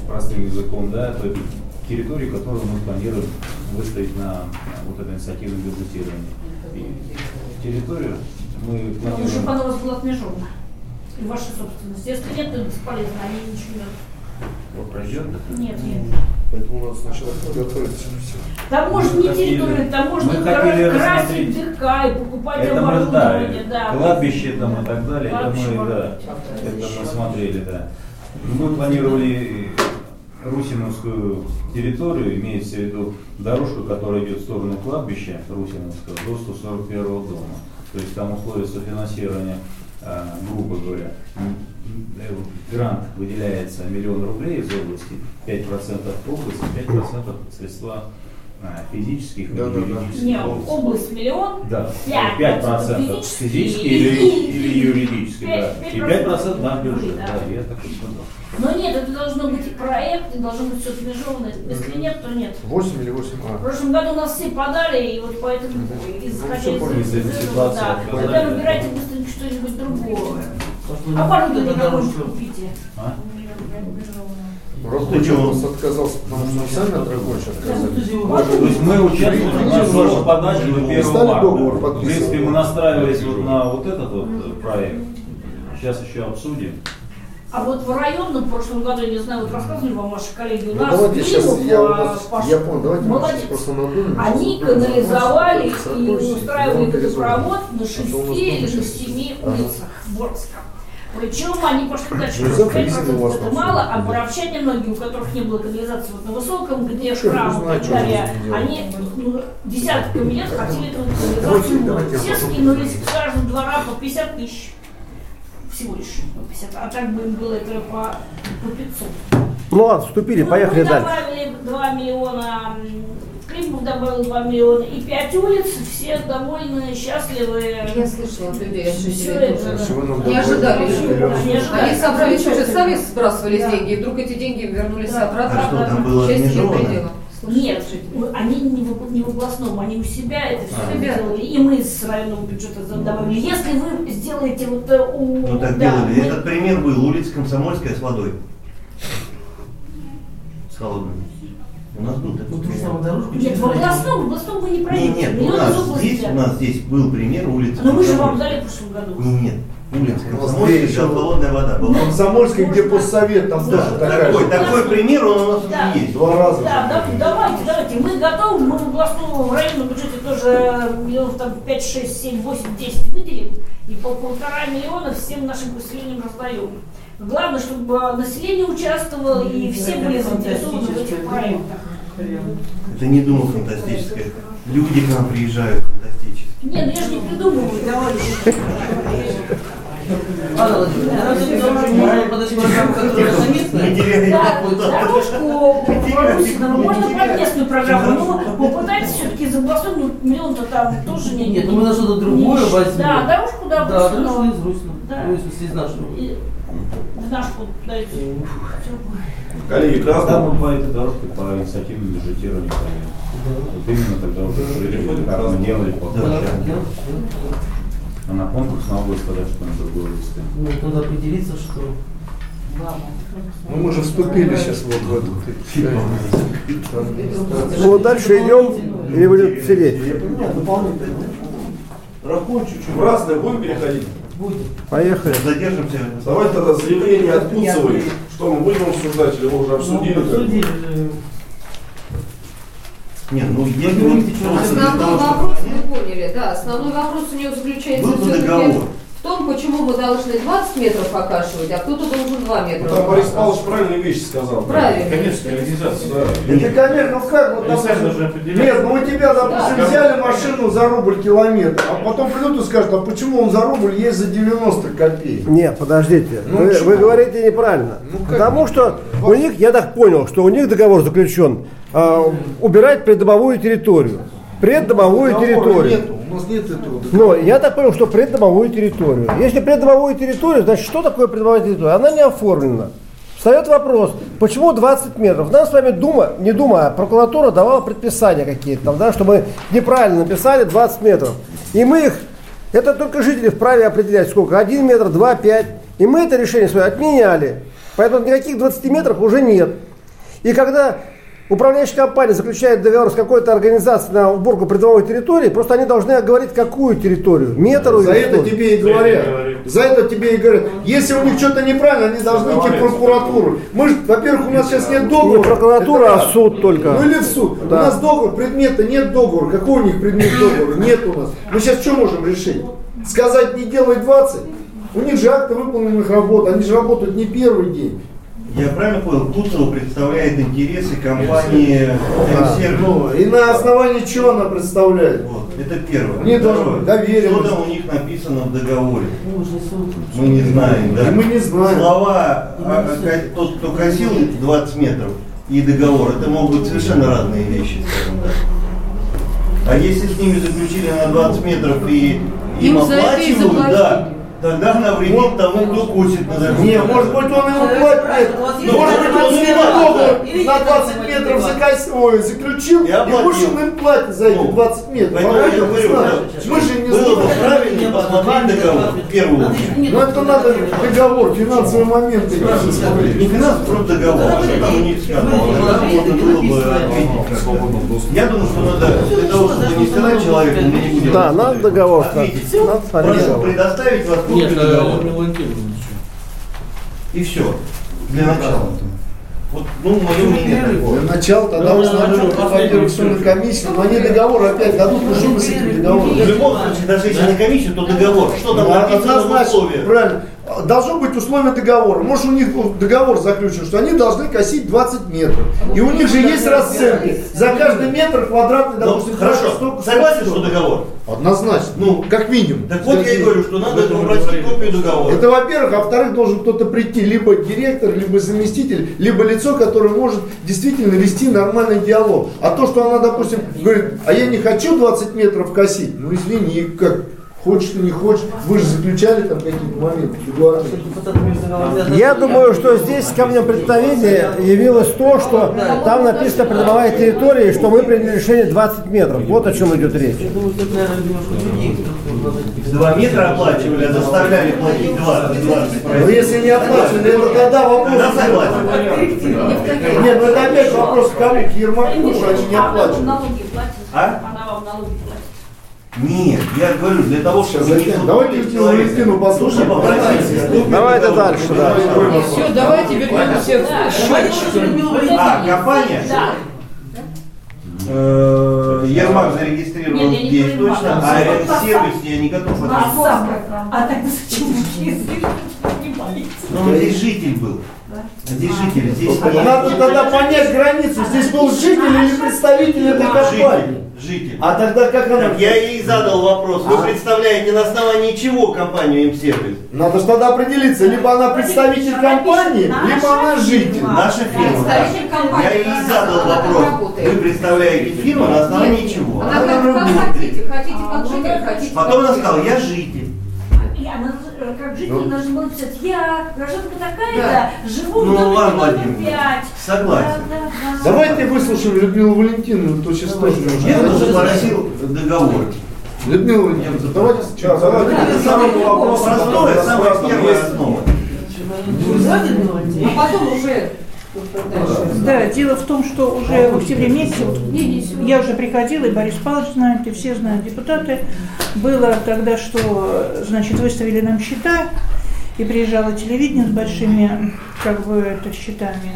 Speaker 7: простым языком, да, той территории, которую мы планируем выставить на вот это инициативное бюджетирование. И территорию мы планируем...
Speaker 11: она у вас была отмежована. И ваша собственность. Если нет, то бесполезно, они ничего не
Speaker 7: Вот пройдет.
Speaker 11: Нет, нет.
Speaker 2: Поэтому надо сначала подготовиться.
Speaker 11: Там можно не территорию, там можно красить ДК и покупать
Speaker 7: Это мы, да,
Speaker 11: да.
Speaker 7: кладбище там и так далее, это
Speaker 11: Кладбище
Speaker 7: мы, да, это мы смотрели, да. Мы планировали Русиновскую территорию, имеется в виду дорожку, которая идет в сторону кладбища Русиновского до 141 дома. То есть там условия софинансирования, а, грубо говоря, э, грант выделяется миллион рублей из области, 5% области, 5% средства физических и
Speaker 2: Да, да, да.
Speaker 7: юридических
Speaker 11: Не,
Speaker 7: лиц.
Speaker 11: область миллион,
Speaker 7: Да,
Speaker 11: 5%,
Speaker 7: 5% физические или, или юридические, да.
Speaker 11: Пять-
Speaker 7: И
Speaker 11: пять
Speaker 7: 5% на бюджет,
Speaker 11: да.
Speaker 7: да, я так и сказал.
Speaker 11: Но нет, это должно быть и проект, и должно быть все отмежовано. Если нет, то нет.
Speaker 2: 8 или 8
Speaker 11: В
Speaker 2: А?
Speaker 11: прошлом году у нас все подали, и вот поэтому из,
Speaker 2: понял.
Speaker 11: из
Speaker 7: Из этой
Speaker 11: этого,
Speaker 7: ситуации
Speaker 11: да, тогда
Speaker 7: да.
Speaker 11: выбирайте быстренько что-нибудь другое. Оборудование дорожку купите.
Speaker 7: А?
Speaker 2: Нас отказался, потому что мы сами от рабочих отказались.
Speaker 7: То есть мы участвуем, срока подачи до 1
Speaker 2: Стали
Speaker 7: марта.
Speaker 2: договор
Speaker 7: В принципе, мы настраивались вот на вот этот вот проект. Сейчас еще обсудим.
Speaker 11: А вот в районном в прошлом году, я не знаю, вот рассказывали вам ваши коллеги, у
Speaker 2: Ну
Speaker 11: нас
Speaker 2: давайте сейчас,
Speaker 11: Климов,
Speaker 2: я, у
Speaker 11: а, Паш-
Speaker 2: я понял, давайте
Speaker 11: молодец.
Speaker 2: сейчас просто надумаем.
Speaker 11: Они
Speaker 2: сейчас
Speaker 11: канализовали и устраивали водопровод на
Speaker 2: А
Speaker 11: шести или на
Speaker 2: сейчас.
Speaker 11: семи улицах Борска. Причем они пошли дальше.
Speaker 2: Ну,
Speaker 11: что
Speaker 2: завтра резина у вас
Speaker 11: 5% это мало, а боровчане многие, у которых не было канализации вот на высоком, где
Speaker 2: Что,
Speaker 11: храм и так далее, они ну, десятками лет хотели эту канализацию. Все скинулись с каждого двора по 50 тысяч. Всего лишь по 50, а так бы им было это по, по 500.
Speaker 3: Ну ладно, вступили,
Speaker 11: Ну,
Speaker 3: поехали
Speaker 11: мы
Speaker 3: дальше.
Speaker 11: добавили 2 миллиона, добавил 2 миллиона и 5 улиц, все довольны, счастливы.
Speaker 4: Я слышала от людей, что
Speaker 11: это,
Speaker 2: нам
Speaker 4: Не ожидали. Они собрали что-то, сами сбрасывались
Speaker 11: Да.
Speaker 4: деньги, и вдруг эти деньги вернулись
Speaker 11: Да.
Speaker 4: обратно.
Speaker 8: А что, там было
Speaker 4: Часть.
Speaker 11: Нет, мы- они не в, не в областном, они у себя это все
Speaker 4: А.
Speaker 11: сделали, и мы с районного бюджета добавили. Если вы сделаете вот э, у...
Speaker 8: Ну так
Speaker 11: да,
Speaker 8: делали.
Speaker 11: мы-
Speaker 8: Этот пример был улица Комсомольская с водой. С холодной. У нас был такой пример.
Speaker 11: Нет, в областном, в областном вы не
Speaker 8: Не,
Speaker 11: пройдете.
Speaker 8: нет, у нас здесь, у нас здесь был пример улицы
Speaker 11: Но мы же вам дали в прошлом году.
Speaker 8: Не, нет. Нет,
Speaker 2: У нас
Speaker 8: Комсомольский,
Speaker 2: где еще?
Speaker 8: да, холодная вода была.
Speaker 2: Комсомольский, где постсовет, там тоже такая
Speaker 8: Такой,
Speaker 2: же.
Speaker 8: такой пример он у нас
Speaker 11: Да.
Speaker 8: есть.
Speaker 2: Два раза.
Speaker 11: Да, да, давайте, давайте. Мы готовы, мы в областном районном бюджете тоже миллионов там 5, 6, 7, 8, 10 выделим. И по полтора миллиона всем нашим поселениям раздаем. Главное, чтобы население участвовало и все были заинтересованы в этих проектах.
Speaker 8: Это не думал фантастическое. Люди к нам приезжают фантастические.
Speaker 11: Не, ну я же не придумываю, товарищи. Дорожку Парусинову можно под местную программу, но попытайтесь все-таки областной, ну, миллион-то там тоже не...
Speaker 5: Нет, ну мы на что-то другое возьмем.
Speaker 11: Да, дорожку, да,
Speaker 5: Да, дорожку из Русина.
Speaker 11: Да.
Speaker 5: Ну, смысле, из нашего.
Speaker 11: И в наш дайте.
Speaker 1: Коллеги,
Speaker 7: Когда мы по этой дорожке по инициативе бюджетирования поедем? Вот именно тогда уже решили, как мы делали по площадке. А на конкурс надо будет сказать, что на другой листе.
Speaker 5: Ну, надо определиться, что...
Speaker 2: Ну мы же вступили сейчас вот в эту.
Speaker 3: Ну, вот дальше идем или будем сидеть?
Speaker 2: Рахуй чуть-чуть.
Speaker 1: В разное будем переходить?
Speaker 3: Поехали.
Speaker 8: Задержимся.
Speaker 1: Давайте тогда заявление от Кунцевой. Что мы будем обсуждать или мы уже обсудили? бы?
Speaker 5: Обсудили.
Speaker 8: Нет, ну я
Speaker 5: вы
Speaker 4: Основной вопрос вы поняли, да. Основной вопрос у нее заключается
Speaker 8: Был договор.
Speaker 4: В том, почему мы должны 20 метров покашивать, а кто-то должен 2 метра.
Speaker 1: Там Борис Павлович правильные вещи сказал.
Speaker 4: Правильно.
Speaker 7: Коммерческая реализация.
Speaker 1: Да.
Speaker 2: Это, конечно, ну как, вот
Speaker 7: определять.
Speaker 2: нет, ну у тебя, допустим,
Speaker 4: Да.
Speaker 2: взяли машину за рубль километр, а потом придут и скажут, а почему он за рубль есть за 90 копеек?
Speaker 3: Нет, подождите.
Speaker 2: Ну,
Speaker 3: вы, вы говорите неправильно.
Speaker 2: Ну, как?
Speaker 3: Потому что у них, я так понял, что у них договор заключен а, убирать придомовую территорию. Преддомовую территорию.
Speaker 2: Нету, у нас нет этого.
Speaker 3: Но я так понял, что преддомовую территорию. Если преддомовую территорию, значит, что такое преддомовая территория? Она не оформлена. Встает вопрос, почему 20 метров? Нам с вами Дума, не Дума, а прокуратура давала предписания какие-то там, да, чтобы неправильно написали 20 метров. И мы их, это только жители вправе определять, сколько, 1 метр, 2, 5. И мы это решение свое отменяли. Поэтому никаких 20 метров уже нет. И когда управляющая компания заключает договор с какой-то организацией на уборку придомовой территории, просто они должны говорить, какую территорию, метр
Speaker 2: За
Speaker 3: или
Speaker 2: это
Speaker 3: что.
Speaker 2: тебе и говорят. За это тебе и говорят. Если у них что-то неправильно, они должны идти в прокуратуру. Мы ж, во-первых, у нас сейчас нет договора.
Speaker 3: Не прокуратура,
Speaker 2: Это
Speaker 3: а
Speaker 2: раз.
Speaker 3: суд только.
Speaker 2: Ну или в суд.
Speaker 3: Да.
Speaker 2: У нас договор, предмета нет договора. Какой у них предмет договора? Нет у нас. Мы сейчас что можем решить? Сказать не делай 20? У них же акты выполненных работ. Они же работают не первый день.
Speaker 8: Я правильно понял, Куцева представляет интересы компании «М-сервис».
Speaker 2: Ну, и на основании чего она представляет?
Speaker 8: Вот, это первое.
Speaker 2: Не должно доверенность.
Speaker 8: Что там у них написано в договоре? Мы не знаем, да.
Speaker 2: И мы не знаем.
Speaker 8: Слова а, а, тот, кто косил 20 метров и договор, это могут быть совершенно разные вещи, скажем так. А если с ними заключили на 20 метров и им,
Speaker 4: Им
Speaker 8: оплачивают, да. Тогда навредит тому, кто косит на 20
Speaker 2: Не,
Speaker 8: метров.
Speaker 2: может быть он ему платит. Может быть он договор на 20 метров закос- ой, заключил,
Speaker 8: И
Speaker 2: он им платит за эти
Speaker 8: Ну,
Speaker 2: 20 метров. А мы же не знаем.
Speaker 8: было бы правильнее посмотреть договор в первую очередь.
Speaker 2: Ну это надо договор, финансовые моменты.
Speaker 8: Не финансовый, просто договор. Что там у них сказано? Тогда можно было бы ответить как-то. Я думаю, что надо для того, чтобы не сказать человеку, мы не будем
Speaker 3: Да, надо договор. Надо
Speaker 8: Прошу предоставить вас
Speaker 5: Нет,
Speaker 8: копию
Speaker 5: э.
Speaker 8: И все. Для начала. Вот, ну, мое мнение такое.
Speaker 2: Для начала тогда все на комиссию, но они договор опять дадут, ну что мы с этим
Speaker 8: В
Speaker 2: договором?
Speaker 8: любом случае, даже если на комиссию, то договор. Что там написано в
Speaker 2: однозначно,
Speaker 8: условиях?
Speaker 2: правильно. Должно быть условие договора. Может, у них договор заключен, что они должны косить 20 метров. И у них же есть расценки. За каждый метр квадратный,
Speaker 8: Ну,
Speaker 2: допустим,
Speaker 8: хорошо.
Speaker 2: столько-
Speaker 8: Согласен,
Speaker 2: столько.
Speaker 8: что договор?
Speaker 2: Однозначно.
Speaker 8: Ну,
Speaker 2: Как минимум.
Speaker 8: Так вот я и говорю, что надо попросить копию договора.
Speaker 2: Это во-первых, а во-вторых, должен кто-то прийти, либо директор, либо заместитель, либо лицо, которое может действительно вести нормальный диалог. А то, что она, допустим, говорит, а я не хочу 20 метров косить, ну извини, как хочешь ты не хочешь, вы же заключали там какие-то моменты.
Speaker 3: Я думаю, что здесь камнем преткновения явилось то, что там написано придомовая территория, и что мы приняли решение 20 метров. Вот о чем идет речь.
Speaker 5: Я думаю, что это, наверное, немножко другие.
Speaker 8: Два метра оплачивали, а заставляли платить 20, 20.
Speaker 2: Но если не оплачивали, это тогда вопрос. Нет, ну это опять вопрос к кому, к Ермаку, что они не оплачивают.
Speaker 8: А?
Speaker 11: Она вам налоги платит.
Speaker 8: Нет, я говорю, для того, чтобы
Speaker 2: затем. Давайте Валентину послушаем.
Speaker 8: нужно попросить.
Speaker 3: Давайте дальше, да.
Speaker 5: Все, давайте вернемся к счетчикам.
Speaker 8: А, компания?
Speaker 11: Да.
Speaker 8: Э, Ермак зарегистрирован
Speaker 11: Нет,
Speaker 8: здесь точно, а Ренсервис я не готов
Speaker 11: А
Speaker 8: ответить.
Speaker 11: сам, а тогда зачем вы?
Speaker 8: Ну, он здесь житель был. Здесь житель, здесь...
Speaker 2: Надо тогда понять границу. Здесь был житель или представитель этой компании.
Speaker 8: Житель.
Speaker 2: А тогда как она?
Speaker 8: Так я ей задал вопрос. Вы представляете, на основании чего компанию М-сервис?
Speaker 2: Надо же тогда определиться, либо она представитель компании, либо она житель.
Speaker 8: Наша фирма. да. Я ей задал
Speaker 4: Она
Speaker 8: вопрос.
Speaker 4: работает.
Speaker 8: Вы представляете фирму на основании чего?
Speaker 4: Она как, как хотите, хотите как житель, хотите
Speaker 8: Потом она сказала, я житель.
Speaker 11: Как житель, должна была писать, я, гражданка
Speaker 4: Да.
Speaker 11: такая-то, живу в
Speaker 8: Ну,
Speaker 11: доме
Speaker 8: ладно,
Speaker 11: номер
Speaker 8: Владимир,
Speaker 11: 5.
Speaker 8: согласен.
Speaker 11: Да, да, да.
Speaker 2: Давайте выслушаем Людмилу Валентиновну, то сейчас тоже
Speaker 8: Я
Speaker 2: нужно.
Speaker 8: тоже попросил договор.
Speaker 2: Людмила Валентиновна, давайте
Speaker 1: Да, давайте. Это самый вопрос.
Speaker 8: Простое, самая первая основа.
Speaker 4: А потом уже
Speaker 6: Да, дело в том, что уже в октябре месяце, вот я уже приходила, и Борис Павлович знает, и все знают депутаты, было тогда, что, значит, выставили нам счета, и приезжало телевидение с большими, как бы, это, счетами,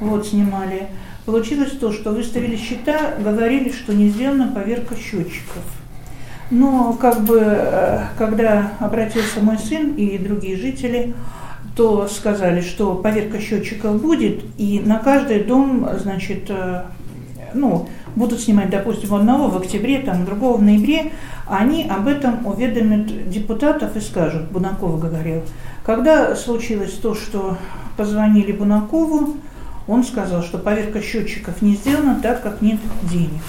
Speaker 6: вот, снимали. Получилось то, что выставили счета, говорили, что не сделана поверка счетчиков. Но как бы, э, когда обратился мой сын и другие жители, то сказали, что поверка счетчиков будет, и на каждый дом, значит, э, ну, будут снимать, допустим, одного в октябре, там, другого в ноябре, они об этом уведомят депутатов и скажут, Бунаков говорил. Когда случилось то, что позвонили Бунакову, он сказал, что поверка счетчиков не сделана, так как нет денег.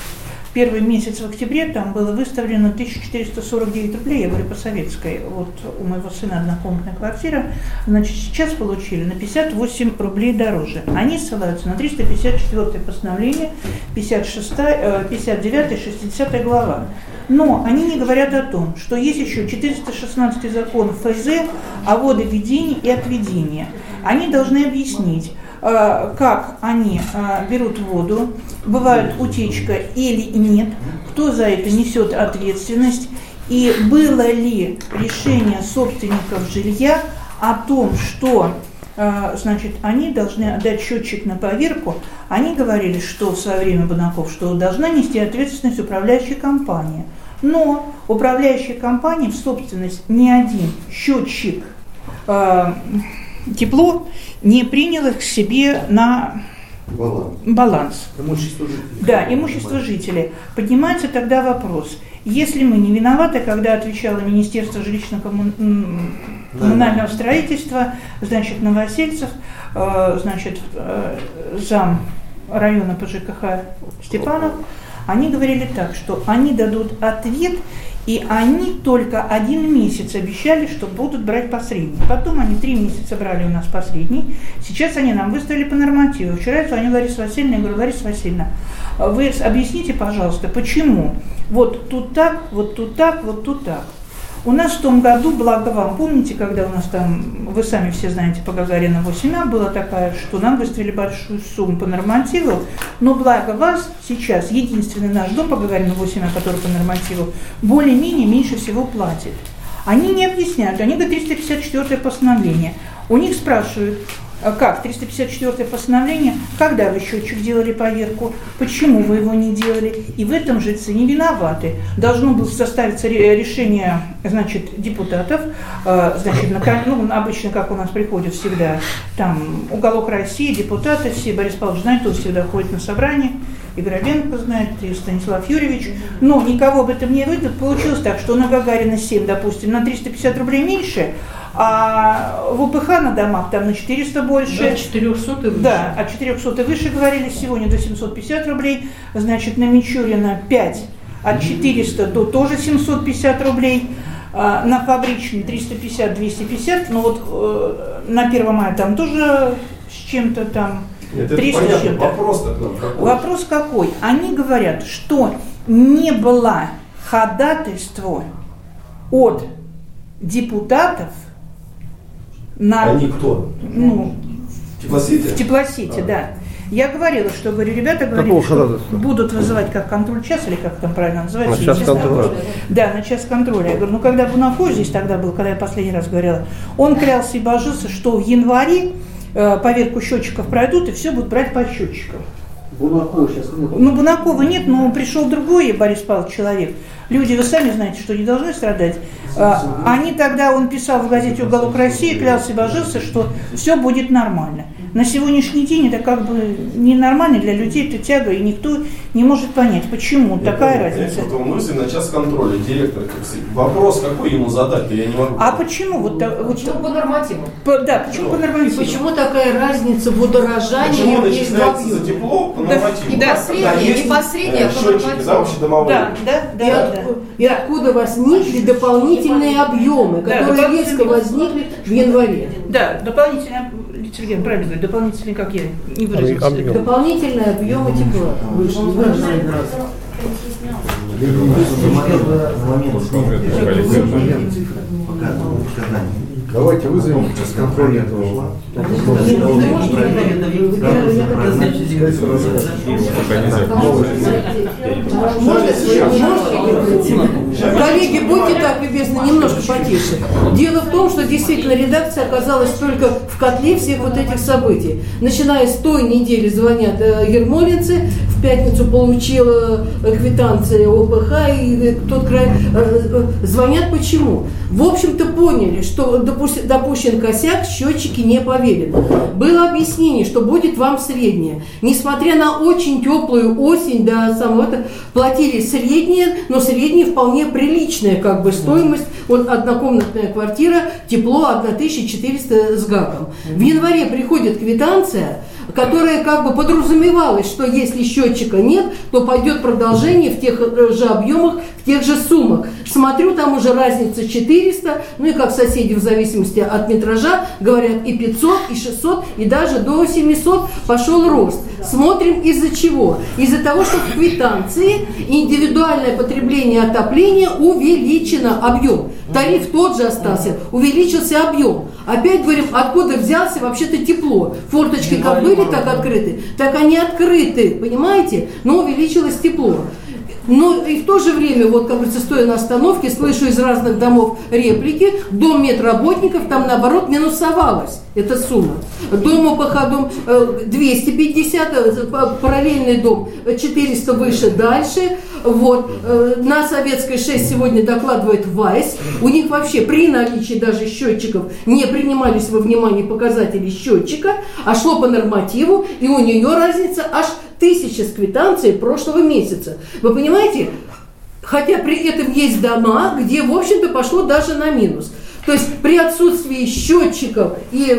Speaker 6: Первый месяц в октябре там было выставлено 1449 рублей, я говорю по советской, вот у моего сына однокомнатная квартира, значит, сейчас получили на 58 рублей дороже. Они ссылаются на 354 постановление, 56, э, 59 60 глава. Но они не говорят о том, что есть еще 416 закон ФЗ о водоведении и отведении. Они должны объяснить, как они э, берут воду, бывает утечка или нет, кто за это несет ответственность, и было ли решение собственников жилья о том, что э, значит, они должны отдать счетчик на поверку. Они говорили, что в свое время Бонаков, что должна нести ответственность управляющая компания. Но управляющая компания в собственность ни один счетчик э, тепло не принял их к себе на
Speaker 2: Баланс.
Speaker 6: баланс.
Speaker 2: Имущество жителей.
Speaker 6: Да, имущество жителей. Поднимается тогда вопрос, если мы не виноваты, когда отвечало Министерство жилищно-коммунального строительства, значит, Новосельцев, э, значит, э, зам района по ЖКХ Степанов, они говорили так, что они дадут ответ, и они только один месяц обещали, что будут брать посредний. Потом они три месяца брали у нас посредний. Сейчас они нам выставили по нормативу. Вчера я звонила Лариса Васильевна, я говорю, Лариса Васильевна, вы объясните, пожалуйста, почему вот тут так, вот тут так, вот тут так. У нас в том году, благо вам, помните, когда у нас там, вы сами все знаете, по Гагарина 8А была такая, что нам выставили большую сумму по нормативу, но благо вас сейчас, единственный наш дом по Гагарина 8А, который по нормативу, более-менее меньше всего платит. Они не объясняют, они говорят 354 постановление. У них спрашивают, как, 354 постановление, когда вы счетчик делали поверку, почему вы его не делали, и в этом жильцы не виноваты. Должно было составиться ре- решение, значит, депутатов, э, значит, на, ну, обычно, как у нас приходят всегда, там, уголок России, депутаты, все, Борис Павлович знает, он всегда ходит на собрание, и Горобенко знает, и Станислав Юрьевич, но никого об этом не выйдет. Получилось так, что на Гагарина 7, допустим, на 350 рублей меньше, а в УПХ на домах там на 400 больше.
Speaker 5: Да, 400 и выше.
Speaker 6: Да, от 400 и выше говорили, сегодня до 750 рублей. Значит, на Мичурина 5 от 400 до тоже 750 рублей. А, на фабричный 350-250, ну вот э, на 1 мая там тоже с чем-то там
Speaker 1: Нет, это
Speaker 6: 300 с
Speaker 1: понятно. нам какой?
Speaker 6: Вопрос какой? Они говорят, что не было ходатайства от депутатов на
Speaker 1: Они кто?
Speaker 6: ну,
Speaker 1: Теплосети?
Speaker 6: в теплосети,
Speaker 1: А.
Speaker 6: да. Я говорила, что, говорю, ребята говорили, что будут вызывать как контроль час, или как там правильно называется.
Speaker 3: На
Speaker 6: я
Speaker 3: час контроля.
Speaker 6: Да, на час контроля. Я говорю, ну когда Бунако здесь тогда был, когда я последний раз говорила, он клялся и божился, что в январе э, поверку счетчиков пройдут и все будут брать по счетчикам.
Speaker 14: Бунакова сейчас нет.
Speaker 6: Ну, Бунакова нет, но пришел другой Борис Павлович человек. Люди, вы сами знаете, что не должны страдать. А, Они тогда, он писал в газете «Уголок России», клялся и божился, что все будет нормально. На сегодняшний день это как бы ненормально для людей, это тяга, и никто не может понять, почему такая разница.
Speaker 1: Вот он мысли на час контроля, директор. Вопрос, какой ему задать, я не могу.
Speaker 6: А почему? Вот, вот,
Speaker 4: Почему по нормативу?
Speaker 6: по- да, почему по
Speaker 4: И
Speaker 6: нормативу?
Speaker 4: почему такая разница в удорожании
Speaker 1: Почему
Speaker 4: есть
Speaker 1: начисляется за тепло по
Speaker 6: Да,
Speaker 1: нормативу?
Speaker 6: да,
Speaker 4: среднее,
Speaker 1: Когда есть,
Speaker 4: не по среднее,
Speaker 1: э,
Speaker 4: а по
Speaker 1: счетчики,
Speaker 4: нормативу.
Speaker 1: да, общедомовые.
Speaker 6: Да, да, да,
Speaker 15: И,
Speaker 6: да.
Speaker 15: от- и откуда возникли дополнительные объемы,
Speaker 6: Да,
Speaker 15: которые
Speaker 6: дополнительные-
Speaker 15: резко возникли в январе?
Speaker 6: Да, дополнительно, Сергей, правильно говорит, дополнительно, как я не выразился.
Speaker 3: Объем.
Speaker 15: Дополнительные объемы тепла вышли. вышли.
Speaker 2: Давайте вызовем с контроля этого.
Speaker 15: Коллеги, будьте так любезны, немножко потише. Дело в том, что действительно редакция оказалась только в котле всех вот этих событий. Начиная с той недели звонят э, ермолинцы, в пятницу получила квитанции ОПХ, и э, тот край э, звонят почему? В общем-то поняли, что допущен косяк, счетчики не поверены. Было объяснение, что будет вам среднее. Несмотря на очень теплую осень, до самого это, платили среднее, но среднее вполне приличная как бы стоимость. Вот однокомнатная квартира, тепло 1400 с гаком. В январе приходит квитанция, которая как бы подразумевалась, что если счетчика нет, то пойдет продолжение в тех э, же объемах, в тех же суммах. Смотрю, там уже разница 400, ну и как соседи в зависимости от метража говорят и 500, и 600, и даже до 700 пошел рост. Смотрим из-за чего? Из-за того, что в квитанции индивидуальное потребление отопления увеличено объем. Тариф тот же остался, увеличился объем. Опять говорим, откуда взялся вообще-то тепло. Форточки как были так открыты, так они открыты, понимаете? Но увеличилось тепло. Но и в то же время, вот, как говорится, стоя на остановке, слышу из разных домов реплики, дом медработников там, наоборот, минусовалась эта сумма. Дом ОПХ, дом э, 250, э, п- параллельный дом э, 400 выше, дальше. Вот. Э, На Советской 6 сегодня докладывает ВАЙС. У них вообще при наличии даже счетчиков не принимались во внимание показатели счетчика, а шло по нормативу, и у нее разница аж тысяча с квитанцией прошлого месяца. Вы понимаете? Хотя при этом есть дома, где, в общем-то, пошло даже на минус. То есть при отсутствии счетчиков и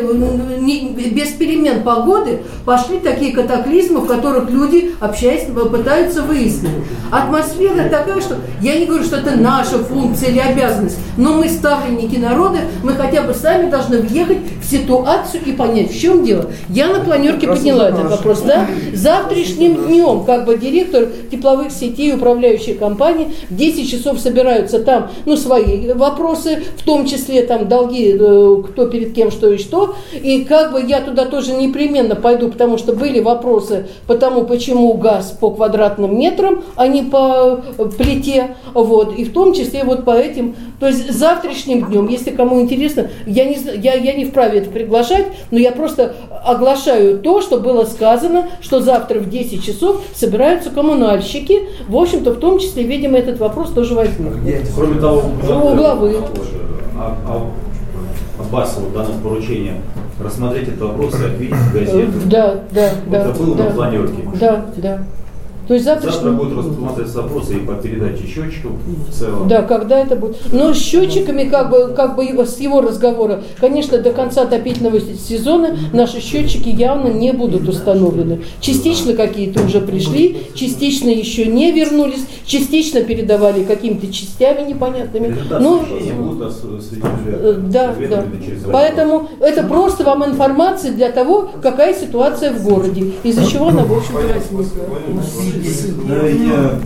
Speaker 15: не- без перемен погоды пошли такие катаклизмы, в которых люди, общаясь, пытаются выяснить. Атмосфера такая, что я не говорю, что это наша функция или обязанность, но мы ставленники народа, мы хотя бы сами должны въехать в ситуацию и понять, в чем дело. Я на планерке подняла этот вопрос. Да? Завтрашним днем, как бы директор тепловых сетей, управляющей компании, в 10 часов собираются там, ну, свои вопросы, в том числе там долги, э, кто перед кем, что и что. И как бы я туда тоже непременно пойду, потому что были вопросы по тому, почему газ по квадратным метрам, а не по э, плите. Вот. И в том числе вот по этим. То есть завтрашним днем, если кому интересно, я не, я, я не вправе это приглашать, но я просто оглашаю то, что было сказано, что завтра в 10 часов собираются коммунальщики. В общем-то, в том числе, видимо, этот вопрос тоже возник.
Speaker 7: Кроме того,
Speaker 15: У главы.
Speaker 7: А- а- Аббасову дано поручение рассмотреть этот вопрос и ответить в газету.
Speaker 15: Да, да, да.
Speaker 7: Это было
Speaker 15: да,
Speaker 7: на планерке.
Speaker 15: Да, да. То есть завтра...
Speaker 7: Завтра будут рассматриваться вопросы и по передаче счетчиков в целом.
Speaker 15: Да, когда это будет. Но с счетчиками, как бы, как бы его- с его разговора, конечно, до конца отопительного сезона наши счетчики явно не будут установлены. Частично какие-то уже пришли, частично еще не вернулись, частично передавали какими-то частями непонятными. Ну, э,
Speaker 7: освещены
Speaker 15: да, да. Поэтому это просто вам информация для того, какая ситуация в городе, из-за чего она, в общем-то, возникла.
Speaker 8: Да, я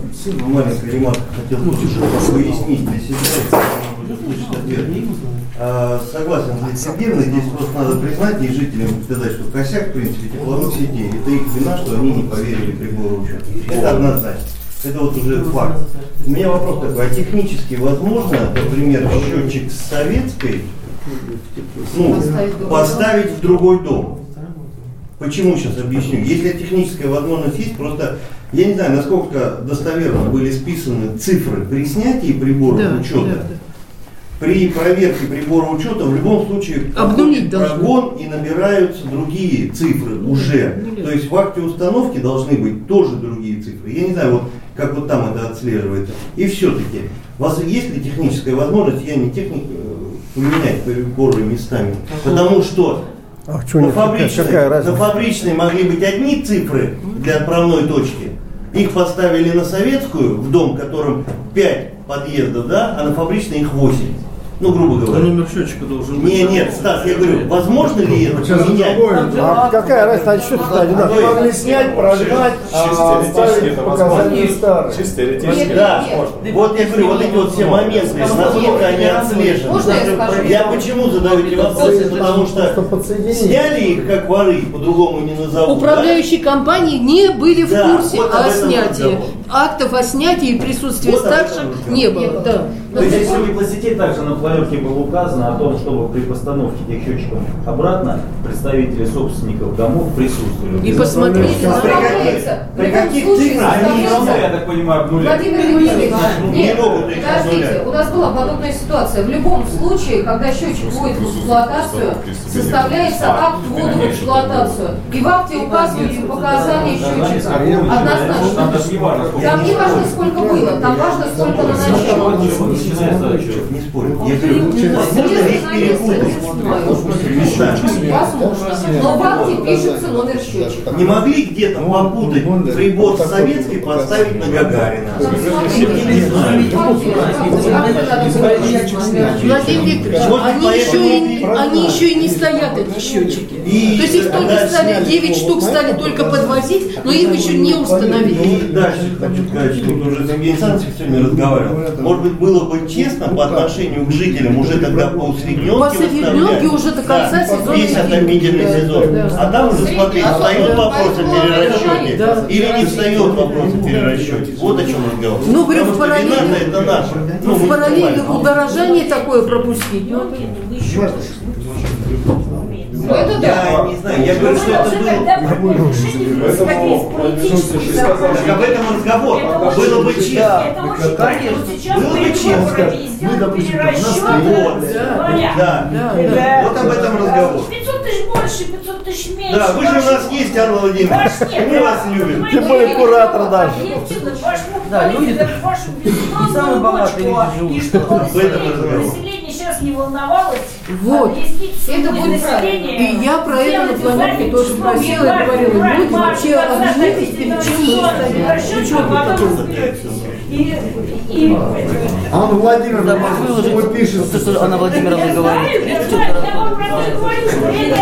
Speaker 8: маленький ремарк хотел тоже выяснить для себя. А, согласен с Лидией Сергеевной, здесь просто надо признать и жителям сказать, что косяк, в принципе, тепловых сетей, это их вина, что они не поверили прибору учета. Это однозначно. Это вот уже факт. У меня вопрос такой, а технически возможно, например, счетчик с советской ну,
Speaker 4: поставить в другой
Speaker 8: дом? Почему сейчас объясню? Если техническая возможность есть, просто я не знаю, насколько достоверно были списаны цифры при снятии прибора
Speaker 15: Да,
Speaker 8: учета.
Speaker 15: да, да.
Speaker 8: При проверке прибора учета в любом случае
Speaker 15: Обнулить должны.
Speaker 8: прогон и набираются другие цифры уже. То есть в акте установки должны быть тоже другие цифры. Я не знаю, вот как вот там это отслеживается. И все-таки, у вас есть ли техническая возможность, я не техник, э, поменять приборы местами? Потому что
Speaker 3: А что
Speaker 8: на
Speaker 3: нет, какая,
Speaker 8: фабричной,
Speaker 3: какая
Speaker 8: на фабричной могли быть одни цифры для отправной точки. Их поставили на советскую, в дом, в котором 5 подъездов, да, а на фабричной их 8. Ну, грубо говоря.
Speaker 2: номер счетчика должен быть.
Speaker 8: Не, нет, Стас, я говорю, возможно ли это
Speaker 2: Сейчас
Speaker 8: поменять?
Speaker 2: другое.
Speaker 3: А какая разница? Они что-то одинаковые.
Speaker 2: Они могли снять, прогнать, а оставить показания старые.
Speaker 1: Чисто теоретически
Speaker 8: Да, вот я говорю, вот эти вот все моменты, насколько они отслежены.
Speaker 4: Я
Speaker 8: почему задаю эти вопросы? Потому что сняли их как воры, по-другому не назову.
Speaker 15: Управляющие компании не были в курсе о снятии. Актов о снятии и присутствии
Speaker 8: Вот
Speaker 15: старших не было. Да.
Speaker 7: То есть если в теплосетей также на планерке было указано о том, чтобы при постановке тех счетчиков обратно представители собственников домов присутствовали.
Speaker 15: И посмотрели на
Speaker 8: при каких, цифрах они
Speaker 7: я так понимаю, обнуляют.
Speaker 4: Владимир
Speaker 8: не
Speaker 4: нет, подождите,
Speaker 8: обнулять.
Speaker 4: у нас была подобная ситуация. В любом случае, когда счетчик вводит в эксплуатацию, составляется акт ввода в эксплуатацию. И в акте указываются показания счетчика. Однозначно.
Speaker 7: Даже не важно, сколько
Speaker 4: Там не важно, сколько было, там важно, сколько на начало.
Speaker 8: Не спорю. Я говорю, возможно ли их перепутать?
Speaker 4: Возможно. Но в акте пишется номер счетчика.
Speaker 8: Не могли где-то попутать прибор советский поставить на Гагарина?
Speaker 15: Владимир Викторович, они еще, и, они еще и не стоят, эти счетчики.
Speaker 8: И
Speaker 15: То есть их только стали,
Speaker 8: сняли
Speaker 15: 9 штук стали только подвозить, но их еще не установили.
Speaker 8: Хочу сказать, что вот уже с Александровичем сегодня разговаривал. Может быть, было бы честно по отношению к жителям уже тогда по усредненке
Speaker 15: По усредненке уже до конца сезона
Speaker 8: Весь отопительный
Speaker 15: да,
Speaker 8: сезон.
Speaker 15: да.
Speaker 8: А там уже смотри,
Speaker 4: А
Speaker 8: встает вопрос о перерасчете
Speaker 15: Да.
Speaker 8: или не встает вопрос о перерасчете. Вот о чем разговор.
Speaker 15: Ну, говорю,
Speaker 8: Потому
Speaker 15: в параллели-
Speaker 8: это наша.
Speaker 15: Ну, в параллели удорожание такое пропустить. Ну,
Speaker 4: Ну это да.
Speaker 8: Я не знаю, я говорю, что это было... Об этом разговор. Было бы честно. Было бы честно.
Speaker 11: сделать перерасчет,
Speaker 8: Вот,
Speaker 11: говорят,
Speaker 8: да. Вот об этом разговор.
Speaker 11: 500 тысяч больше, 500 тысяч меньше.
Speaker 8: Да, вы же у нас есть, Анна Владимировна. Мы вас любим.
Speaker 3: Тем более куратор даже.
Speaker 5: Да, люди самые богатые люди живут.
Speaker 8: В этом разговор.
Speaker 11: Население сейчас не волновалось,
Speaker 15: Вот.
Speaker 11: объяснить
Speaker 4: Это будет
Speaker 11: населению,
Speaker 15: И я про это на планерке
Speaker 11: задним
Speaker 15: тоже просила и говорила, люди, вообще
Speaker 11: один,
Speaker 15: перед чем
Speaker 11: а
Speaker 5: выложить.
Speaker 2: вы пишете.
Speaker 5: Вот то, что Анна Владимировна говорит.
Speaker 11: я знаю, я вам просто говорю, что это,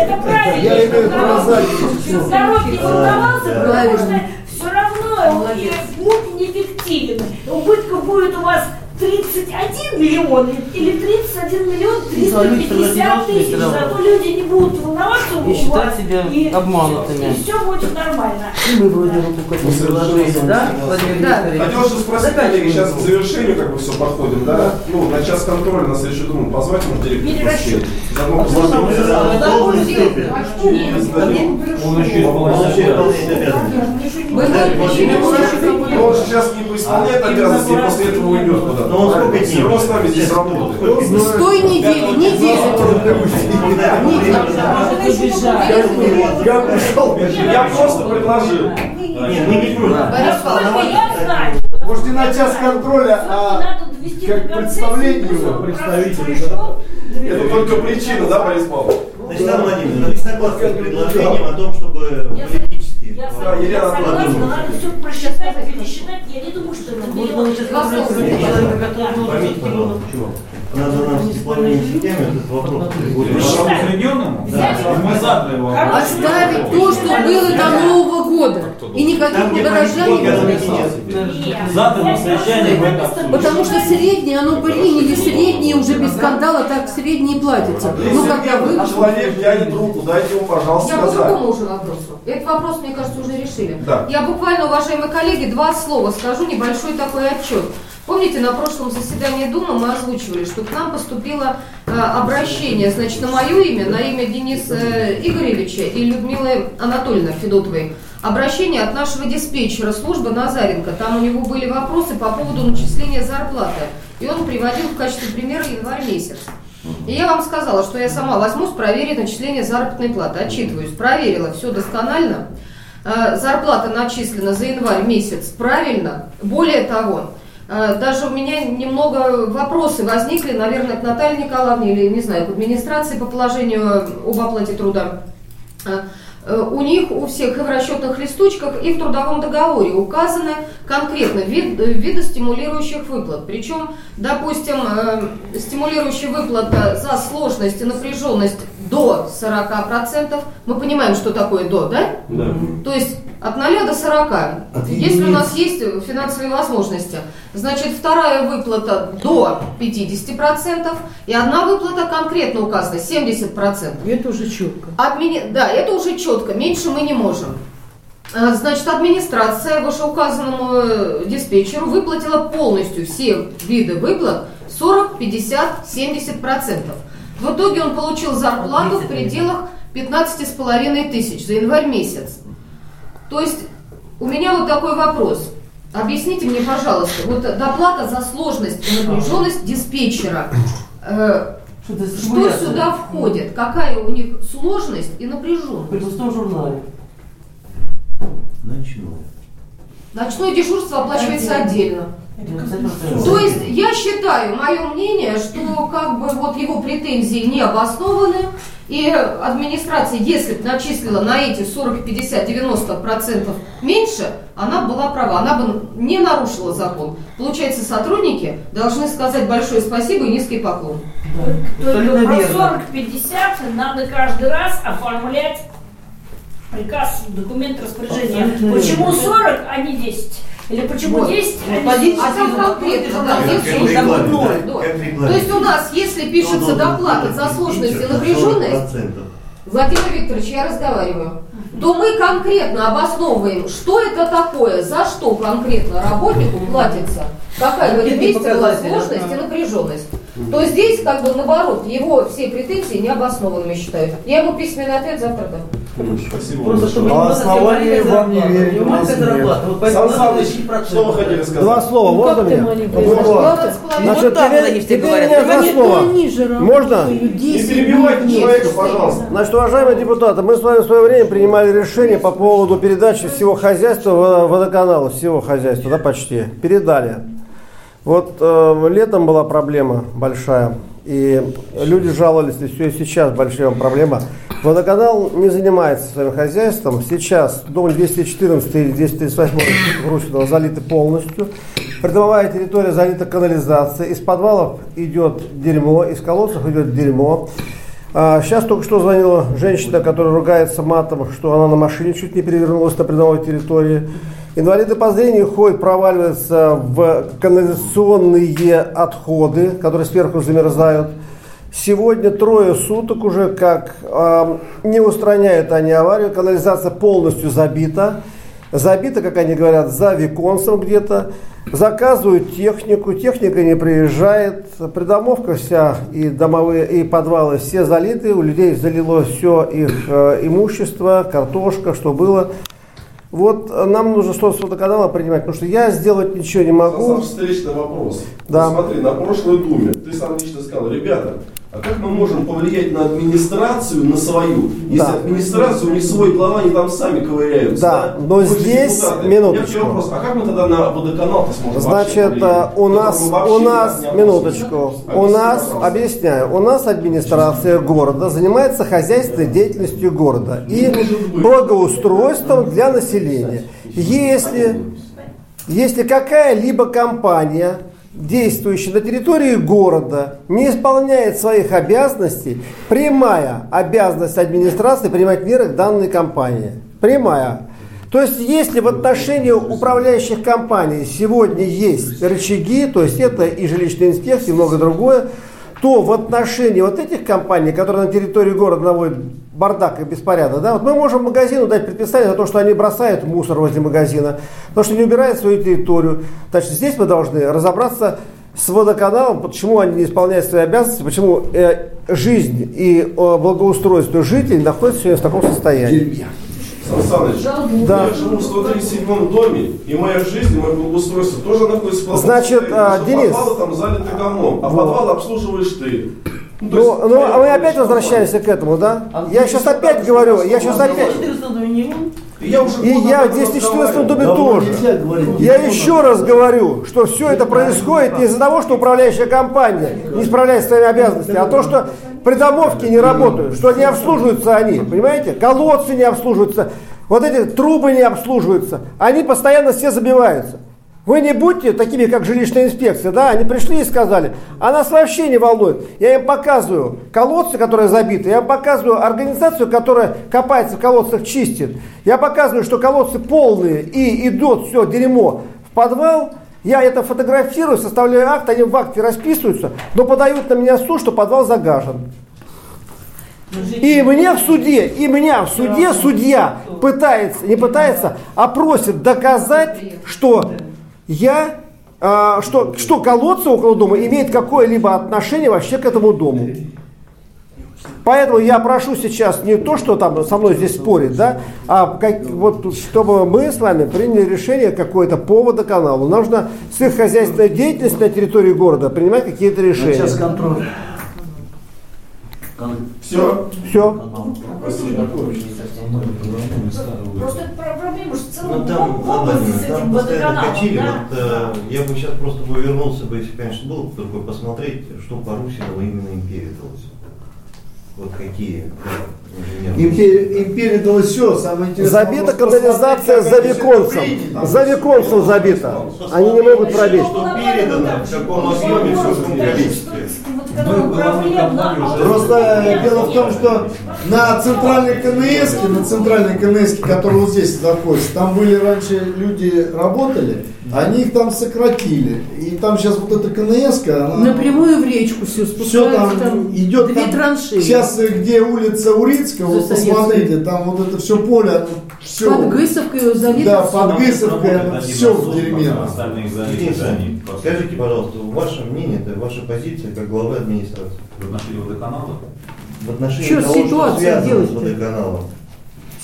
Speaker 11: это правильно.
Speaker 2: Я имею в виду
Speaker 11: Народ-
Speaker 2: задницу.
Speaker 11: Народ не волновался, потому что все равно он будет неэффективен. Убытков будет у вас 31 миллион или 31 миллион 350 тысяч. Зато люди не будут волноваться
Speaker 5: И считать
Speaker 11: вас,
Speaker 5: себя
Speaker 11: и-
Speaker 5: обманутыми.
Speaker 11: И все будет нормально.
Speaker 5: И мы вроде руку к этому приложили, да, Владимир
Speaker 4: Да.
Speaker 1: Хотел же спросить, коллеги, сейчас к завершению как бы все подходим, да? Ну, на час контроля на следующую думаю, позвать может?
Speaker 8: А что?
Speaker 7: Он еще исполняет
Speaker 4: Вы
Speaker 1: Но он сейчас не исполняет обязанности и после этого уйдет куда-то.
Speaker 8: Но он сколько
Speaker 1: Все равно с
Speaker 8: дней?
Speaker 1: нами здесь работает.
Speaker 15: С той недели, неделя.
Speaker 2: Я пришел.
Speaker 1: Я просто предложил.
Speaker 8: Нет, мы не
Speaker 11: знаю,
Speaker 2: Может, не на час контроля, а как представление его,
Speaker 11: кто-то
Speaker 2: представителя,
Speaker 11: пришел,
Speaker 1: Это только причина, да, Борис Павлович?
Speaker 8: Значит, Анна Владимировна, вы согласны с предложением о том, чтобы.
Speaker 11: Я
Speaker 1: Да, Елена
Speaker 11: согласна,
Speaker 1: Анатольевна.
Speaker 11: надо все просчитать, пересчитать. Я не думаю, что это миллион.
Speaker 8: Надо нам с сетями этот вопрос? Да.
Speaker 7: Мы задали его.
Speaker 15: Оставить то, что было до Нового года. И никаких
Speaker 8: политика,
Speaker 15: не.
Speaker 7: Задано этом
Speaker 15: Потому что средние, оно приняли, средние уже без скандала, так средние платятся. Ну, когда вы...
Speaker 1: Человек тянет руку, дайте ему, пожалуйста,
Speaker 4: Я по другому уже вопросу. Этот вопрос, мне кажется, уже решили.
Speaker 1: Да.
Speaker 4: Я буквально, уважаемые коллеги, два слова скажу, небольшой такой отчет. Помните, на прошлом заседании Думы мы озвучивали, что к нам поступило э, обращение, значит, на мое имя, на имя Дениса э, Игоревича и Людмилы Анатольевны Федотовой. Обращение от нашего диспетчера службы Назаренко. Там у него были вопросы по поводу начисления зарплаты. И он приводил в качестве примера январь месяц. И я вам сказала, что я сама возьмусь проверить начисление заработной платы. Отчитываюсь. Проверила все досконально. Э, Зарплата начислена за январь месяц правильно. Более того, э, даже у меня немного вопросы возникли, наверное, к Наталье Николаевне или, не знаю, к администрации по положению об оплате труда. Э, У них, у всех и в расчетных листочках, и в трудовом договоре указаны конкретно вид, виды стимулирующих выплат. Причем, допустим, стимулирующая выплата за сложность и напряженность до 40%. Мы понимаем, что такое до, да?
Speaker 1: Да.
Speaker 4: То есть от 0 до 40. Если у нас есть финансовые возможности, значит вторая выплата до 50%, и одна выплата конкретно указана 70%.
Speaker 15: Это уже четко.
Speaker 4: Админи- Да, это уже четко, меньше мы не можем. А, Значит, администрация вышеуказанному э, диспетчеру выплатила полностью все виды выплат 40, 50, 70 процентов. В итоге он получил зарплату в пределах 15,5 тысяч за январь месяц. То есть у меня вот такой вопрос. Объясните мне, пожалуйста, вот доплата за сложность и напряженность диспетчера. э, что сюда входит? Какая у них сложность и напряженность?
Speaker 14: В пустом журнале.
Speaker 8: Начну.
Speaker 4: Ночное дежурство оплачивается отдельно. То есть я считаю, мое мнение, что как бы вот его претензии не обоснованы, и администрация, если бы начислила на эти 40, 50, 90 процентов меньше, она была права, она бы не нарушила закон. Получается, сотрудники должны сказать большое спасибо и низкий поклон.
Speaker 11: Только про 40-50 надо каждый раз оформлять приказ, документ распоряжения. Почему 40, а не 10? Или почему
Speaker 4: Вот.
Speaker 11: 10, а не
Speaker 4: А
Speaker 11: 10?
Speaker 4: там конкретно, есть
Speaker 8: в
Speaker 4: уже
Speaker 8: рекламе,
Speaker 4: ноль, да. То есть у нас, если пишется доплата за сложность и напряженность,
Speaker 8: 40%.
Speaker 4: Владимир Викторович, я разговариваю, то мы конкретно обосновываем, что это такое, за что конкретно работнику платится, какая в этом месте была сложность и напряженность. То здесь, как бы наоборот, его все претензии необоснованными считают. Я ему письменный ответ завтра дам.
Speaker 1: Спасибо
Speaker 14: Просто чтобы
Speaker 2: основании
Speaker 14: маленькая
Speaker 2: вам не верить
Speaker 14: Не
Speaker 2: у нас нет.
Speaker 14: Вот
Speaker 1: Сан Саныч, что вы хотели сказать?
Speaker 3: Два слова,
Speaker 15: Ну,
Speaker 3: можно мне?
Speaker 15: зарплата?
Speaker 3: Значит,
Speaker 5: Вот так
Speaker 3: теперь,
Speaker 5: они все
Speaker 3: теперь
Speaker 5: говорят.
Speaker 3: два слова. Можно?
Speaker 1: Не
Speaker 15: 10
Speaker 1: перебивайте человека, пожалуйста.
Speaker 3: Значит, уважаемые депутаты, мы с вами в свое время принимали решение по поводу передачи всего хозяйства в водоканала, всего хозяйства, да, почти. Передали. Вот э, летом была проблема большая, и люди жаловались, и все, и сейчас большая проблема. Водоканал не занимается своим хозяйством. Сейчас дом 214 или 238 Грушиного залиты полностью. Придомовая территория залита канализацией. Из подвалов идет дерьмо, из колодцев идет дерьмо. А, Сейчас только что звонила женщина, которая ругается матом, что она на машине чуть не перевернулась на придомовой территории. Инвалиды по зрению ходят, проваливаются в канализационные отходы, которые сверху замерзают. Сегодня трое суток уже как э, не устраняют они аварию, канализация полностью забита. Забита, как они говорят, за Виконсом где-то. Заказывают технику, техника не приезжает. Придомовка вся и домовые, и подвалы все залиты. У людей залило все их э, имущество, картошка, что было. Вот э, нам нужно что-то с водоканала принимать, потому что я сделать ничего не могу.
Speaker 1: Саша, встречный вопрос.
Speaker 3: Да.
Speaker 1: Вот смотри, на прошлой думе ты сам лично сказал, ребята, А как мы можем повлиять на администрацию, на свою, если
Speaker 3: Да.
Speaker 1: администрация, у них свой глава, они там сами ковыряются?
Speaker 3: Да, но
Speaker 1: Мы же
Speaker 3: здесь,
Speaker 1: депутаты.
Speaker 3: минуточку.
Speaker 1: У вопрос, а как мы тогда на водоканал-то сможем
Speaker 3: Значит, э, у нас, у нас, минуточку, у нас,
Speaker 1: пожалуйста.
Speaker 3: объясняю, у нас администрация города занимается хозяйственной деятельностью города и благоустройством для населения. Если, если какая-либо компания, действующая на территории города, не исполняет своих обязанностей, прямая обязанность администрации принимать меры к данной компании. Прямая. То есть, если в отношении управляющих компаний сегодня есть рычаги, то есть это и жилищная инспекция, и многое другое, то в отношении вот этих компаний, которые на территории города наводят бардак и беспорядок, да, вот мы можем магазину дать предписание за то, что они бросают мусор возле магазина, то, что не убирают свою территорию. Значит, здесь мы должны разобраться с водоканалом, почему они не исполняют свои обязанности, почему э, жизнь и э, благоустройство жителей находятся сегодня в таком состоянии.
Speaker 1: Сан Саныч,
Speaker 3: Да.
Speaker 1: я живу в 137 доме, и моя жизнь, и мое благоустройство тоже находится в плохом
Speaker 3: Значит, а, Денис.
Speaker 1: Подвалы там залиты говном, а
Speaker 3: Вот.
Speaker 1: подвал обслуживаешь ты. Ну, то есть,
Speaker 3: Ну, ну, а мы опять возвращаемся к этому, да? Я сейчас опять говорю, я сейчас опять...
Speaker 1: Я уже
Speaker 3: И я в 214 доме тоже. Я еще раз говорю, что все это происходит не из-за того, что управляющая компания не справляется своими обязанностями, а то, что придомовки не работают, что не обслуживаются они, понимаете? Колодцы не обслуживаются, вот эти трубы не обслуживаются, они постоянно все забиваются. Вы не будьте такими, как жилищная инспекция, да? Они пришли и сказали, а нас вообще не волнует. Я им показываю колодцы, которые забиты, я им показываю организацию, которая копается в колодцах, чистит. Я показываю, что колодцы полные и идут все дерьмо в подвал. Я это фотографирую, составляю акт, они в акте расписываются, но подают на меня суд, что подвал загажен. И мне в суде, и меня в суде судья пытается, не пытается, а просит доказать, что я, а, что, что колодцы около дома имеют какое-либо отношение вообще к этому дому. Поэтому я прошу сейчас не то, что там со мной здесь спорит, да, а как, вот, чтобы мы с вами приняли решение какое-то по водоканалу. Нужно с их хозяйственной деятельностью на территории города принимать какие-то решения.
Speaker 14: Сейчас контроль.
Speaker 1: Все.
Speaker 3: Все.
Speaker 11: Просто это про- проблема, что в целом
Speaker 8: Ну там,
Speaker 11: области с этим водоканалом, да?
Speaker 8: Вот, э, я бы сейчас просто бы вернулся бы, если, конечно, был бы такой, посмотреть, что Парусинова именно им передалось. Вот какие да, инженерные.
Speaker 2: Им, пе- им передалось все, самое интересное.
Speaker 3: Забита канализация за виконцем. За виконцем забита. Они не могут пробить.
Speaker 8: Что передано, в каком объеме, в количестве.
Speaker 2: Просто э, дело в том, что на центральной КНС, на центральной КНС, которая вот здесь находится, там были раньше люди работали, они их там сократили. И там сейчас вот эта КНС, она...
Speaker 15: Напрямую в речку все
Speaker 2: Все
Speaker 15: спускается.
Speaker 2: там, идет
Speaker 15: две
Speaker 2: там-
Speaker 15: траншеи.
Speaker 2: Сейчас э, где улица Урицкая, вот посмотрите, там вот это все поле, оно все.
Speaker 15: Под Гысовкой залито
Speaker 2: Да, под Гысовкой, оно все в дерьме.
Speaker 7: они просто-
Speaker 8: Скажите, пожалуйста, ваше мнение, это ваша позиция как главы администрации
Speaker 7: В отношении водоканала?
Speaker 8: в отношении
Speaker 15: Чё
Speaker 8: того,
Speaker 15: ситуация
Speaker 8: что связано с водоканалом?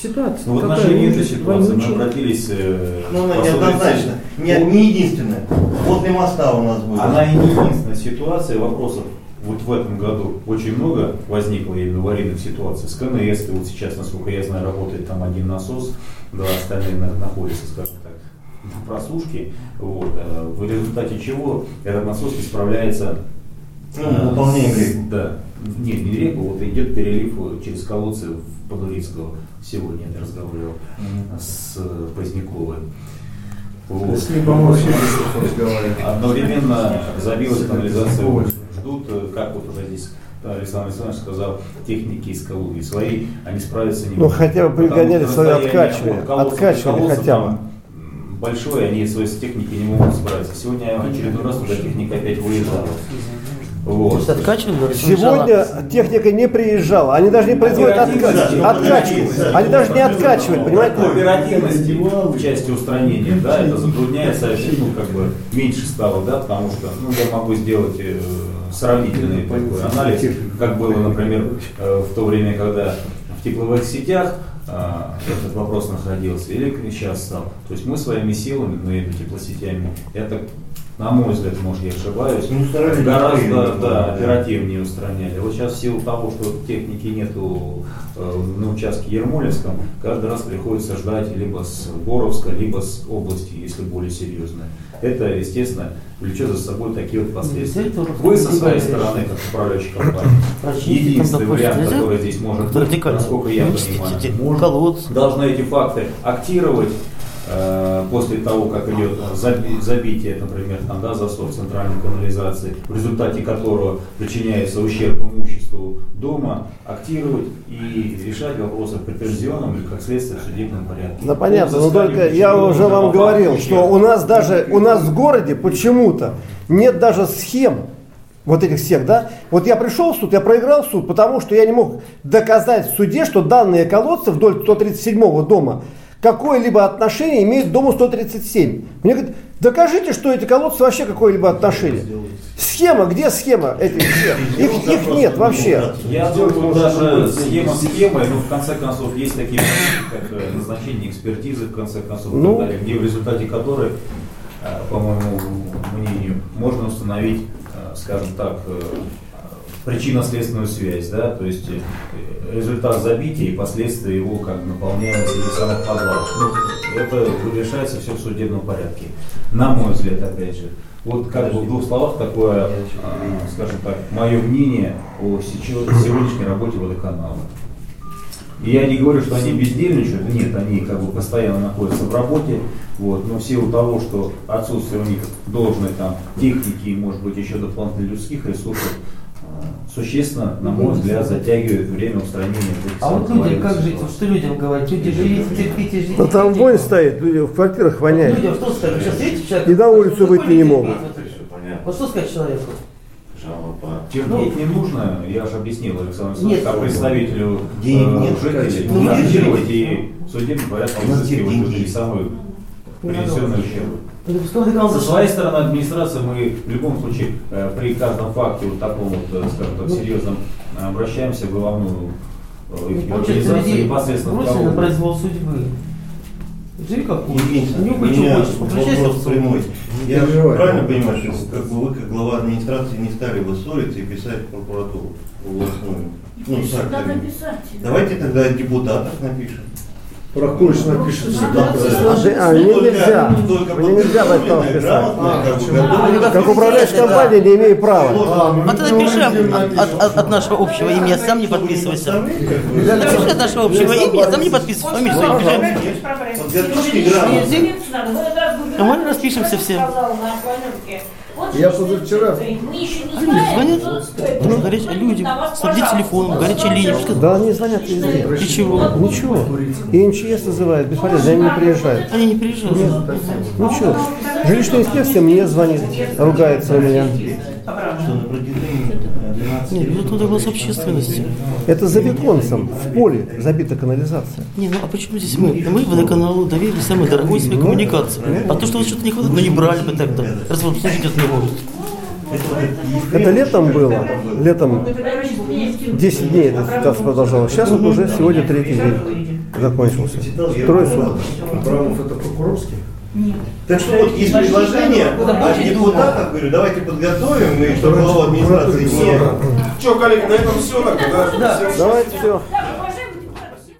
Speaker 15: Ситуация.
Speaker 7: Ну, в отношении этой ситуации мы обратились... э,
Speaker 8: Ну, она
Speaker 7: по
Speaker 8: неоднозначно.
Speaker 7: совести.
Speaker 8: Не, не единственная. Возле моста у нас будет.
Speaker 7: Она и не единственная ситуация, вопросов вот в этом году очень много возникло именно аварийных ситуаций. С КНС, вот сейчас, насколько я знаю, работает там один насос, два остальные на- находятся, скажем так, на просушке. Вот. э, В результате чего этот насос не справляется
Speaker 8: Ну,
Speaker 7: э,
Speaker 8: выполняем
Speaker 7: с-
Speaker 8: реку.
Speaker 7: Да. Нет, не реку, вот идет перелив э, через колодцы в Подурицкого. Сегодня я разговаривал с э, Поздняковой. Вот.
Speaker 2: С ним, по-моему.
Speaker 7: Одновременно забилась канализация. Ждут, э, как вот уже здесь Александр Александрович сказал, техники из Калуги свои, они справиться не
Speaker 3: Ну,
Speaker 7: могут.
Speaker 3: хотя бы пригоняли свои откачивали, откачивали хотя бы.
Speaker 7: Большое, они свои с техники не могут справиться. Сегодня в очередной раз туда техника опять выезжала. Вот.
Speaker 3: Сегодня техника не приезжала, они даже не производят отка- откачивать. Они даже не откачивают, понимаете?
Speaker 7: Оперативность в части устранения, да, это затрудняется, ну, как бы меньше стало, да, потому что, ну, я могу сделать э, сравнительный такой анализ, как было, например, э, в то время, когда в тепловых сетях э, этот вопрос находился, или сейчас стал. То есть мы своими силами, мы теплосетями, это на мой взгляд, может я ошибаюсь,
Speaker 8: устраняли
Speaker 7: гораздо
Speaker 8: оперативнее,
Speaker 7: да, оперативнее устраняли. Вот сейчас в силу того, что техники нету э, на участке Ермолинском, каждый раз приходится ждать либо с Боровска, либо с области, если более серьезно. Это, естественно, влечет за собой такие вот последствия. Вы со своей стороны, как управляющая (coughs) компания, единственный вариант, который здесь может быть, насколько я понимаю, может, должны эти факты актировать после того, как идет заби- забитие, например, там, да, засор центральной канализации, в результате которого причиняется ущерб имуществу дома, актировать и решать вопросы в претензионном или, как следствие, в судебном порядке.
Speaker 3: Да понятно,
Speaker 7: По
Speaker 3: но
Speaker 7: взысканию
Speaker 3: только я уже вам говорил, что у нас даже, у нас в городе почему-то нет даже схем вот этих всех, да? Вот я пришел в суд, я проиграл суд, потому что я не мог доказать в суде, что данные колодцы вдоль 137 дома какое-либо отношение имеют к дому 137. Мне говорят, докажите, что эти колодцы вообще какое-либо отношение. Схема, где схема этих всех? Их, их нет вообще.
Speaker 7: Я думаю, даже схема схемой, но в конце концов есть такие моменты, как э, назначение экспертизы, в конце концов, и
Speaker 3: Ну.
Speaker 7: так далее, где в результате которой, э, по моему мнению, можно установить, э, скажем так, причинно-следственную связь, да, то есть э, результат забития и последствия его как наполняемости этих самых подвалов. Ну, это решается все в судебном порядке. На мой взгляд, опять же. Вот как бы в двух словах такое, а, скажем так, мое мнение о сегодняшней работе водоканала. И я не говорю, что они бездельничают, нет, они как бы постоянно находятся в работе, вот, но в силу того, что отсутствие у них должной там техники и, может быть, еще дополнительных людских ресурсов, существенно, на мой взгляд, затягивает время устранения
Speaker 16: А вот людям как жить? Вот что людям говорить? Люди живите, терпите, ждите.
Speaker 3: Ну там вонь стоит, люди в квартирах воняет.
Speaker 16: Людям что сказать? Сейчас видите, человек...
Speaker 3: И на улицу выйти не могут.
Speaker 16: Вот что сказать человеку?
Speaker 7: Терпеть не нужно, я же объяснил Александру
Speaker 16: Нет.
Speaker 7: Александровичу, как представителю
Speaker 8: Денег
Speaker 7: э,
Speaker 8: нет,
Speaker 7: жителей,
Speaker 8: ну,
Speaker 7: и взыскивать
Speaker 8: денег.
Speaker 7: людей самый принесенный ущерб. Со своей стороны администрации мы в любом случае э, при каждом факте вот таком вот, э, скажем так,
Speaker 16: Ну.
Speaker 7: серьезном э, обращаемся в главную э, их
Speaker 16: Получается,
Speaker 7: организацию
Speaker 16: людей
Speaker 7: непосредственно
Speaker 16: бросили на произвол судьбы. Живи как Не
Speaker 8: Александрович,
Speaker 16: что хочешь, попрощайся
Speaker 8: прямой. Я правильно понимаю, что как бы вы, как глава администрации, не стали бы ссориться и писать в прокуратуру областную? Ну, актами. Давайте тогда о депутатах напишем.
Speaker 2: Прокурыч напишет всегда.
Speaker 3: А, ты- а, мне нельзя. Мне нельзя в этом писать. Как управляющая компания не имею права.
Speaker 16: Вот это пиши от, от- от- от нашего общего имени, а сам не подписывайся. Напиши от нашего общего имени, а сам не подписывайся. Фамилию свою пиши. А мы распишемся все.
Speaker 2: Я позавчера
Speaker 16: Люди звонят, нужно горячие люди, снабди телефоном, горячая линия.
Speaker 3: Да они звонят везде.
Speaker 16: И чего?
Speaker 3: Ничего. И МЧС называют, бесполезно, они не приезжают.
Speaker 16: Они не приезжают.
Speaker 3: Ничего. Жилищная инспекция мне звонит, ругается у меня.
Speaker 8: Что на протяжении э, 12
Speaker 16: Нет, ну туда голос общественности.
Speaker 3: Это за бетонцем, в поле забита канализация.
Speaker 16: Не, ну а почему здесь мы? Мы водоканалу доверили самой дорогой своей коммуникации. А то, что вот что-то не хватает, ну не брали бы так-то. Раз вот служить это не может.
Speaker 3: Это летом было, летом 10 дней эта ситуация продолжалась. Сейчас вот уже сегодня третий день закончился. Трое суток.
Speaker 2: Абрамов это прокурорский?
Speaker 8: Так что вот есть предложение от депутатов, говорю, давайте подготовим, и чтобы глава администрации не...
Speaker 1: Что, коллеги, на этом все тогда, да?
Speaker 3: Давайте все.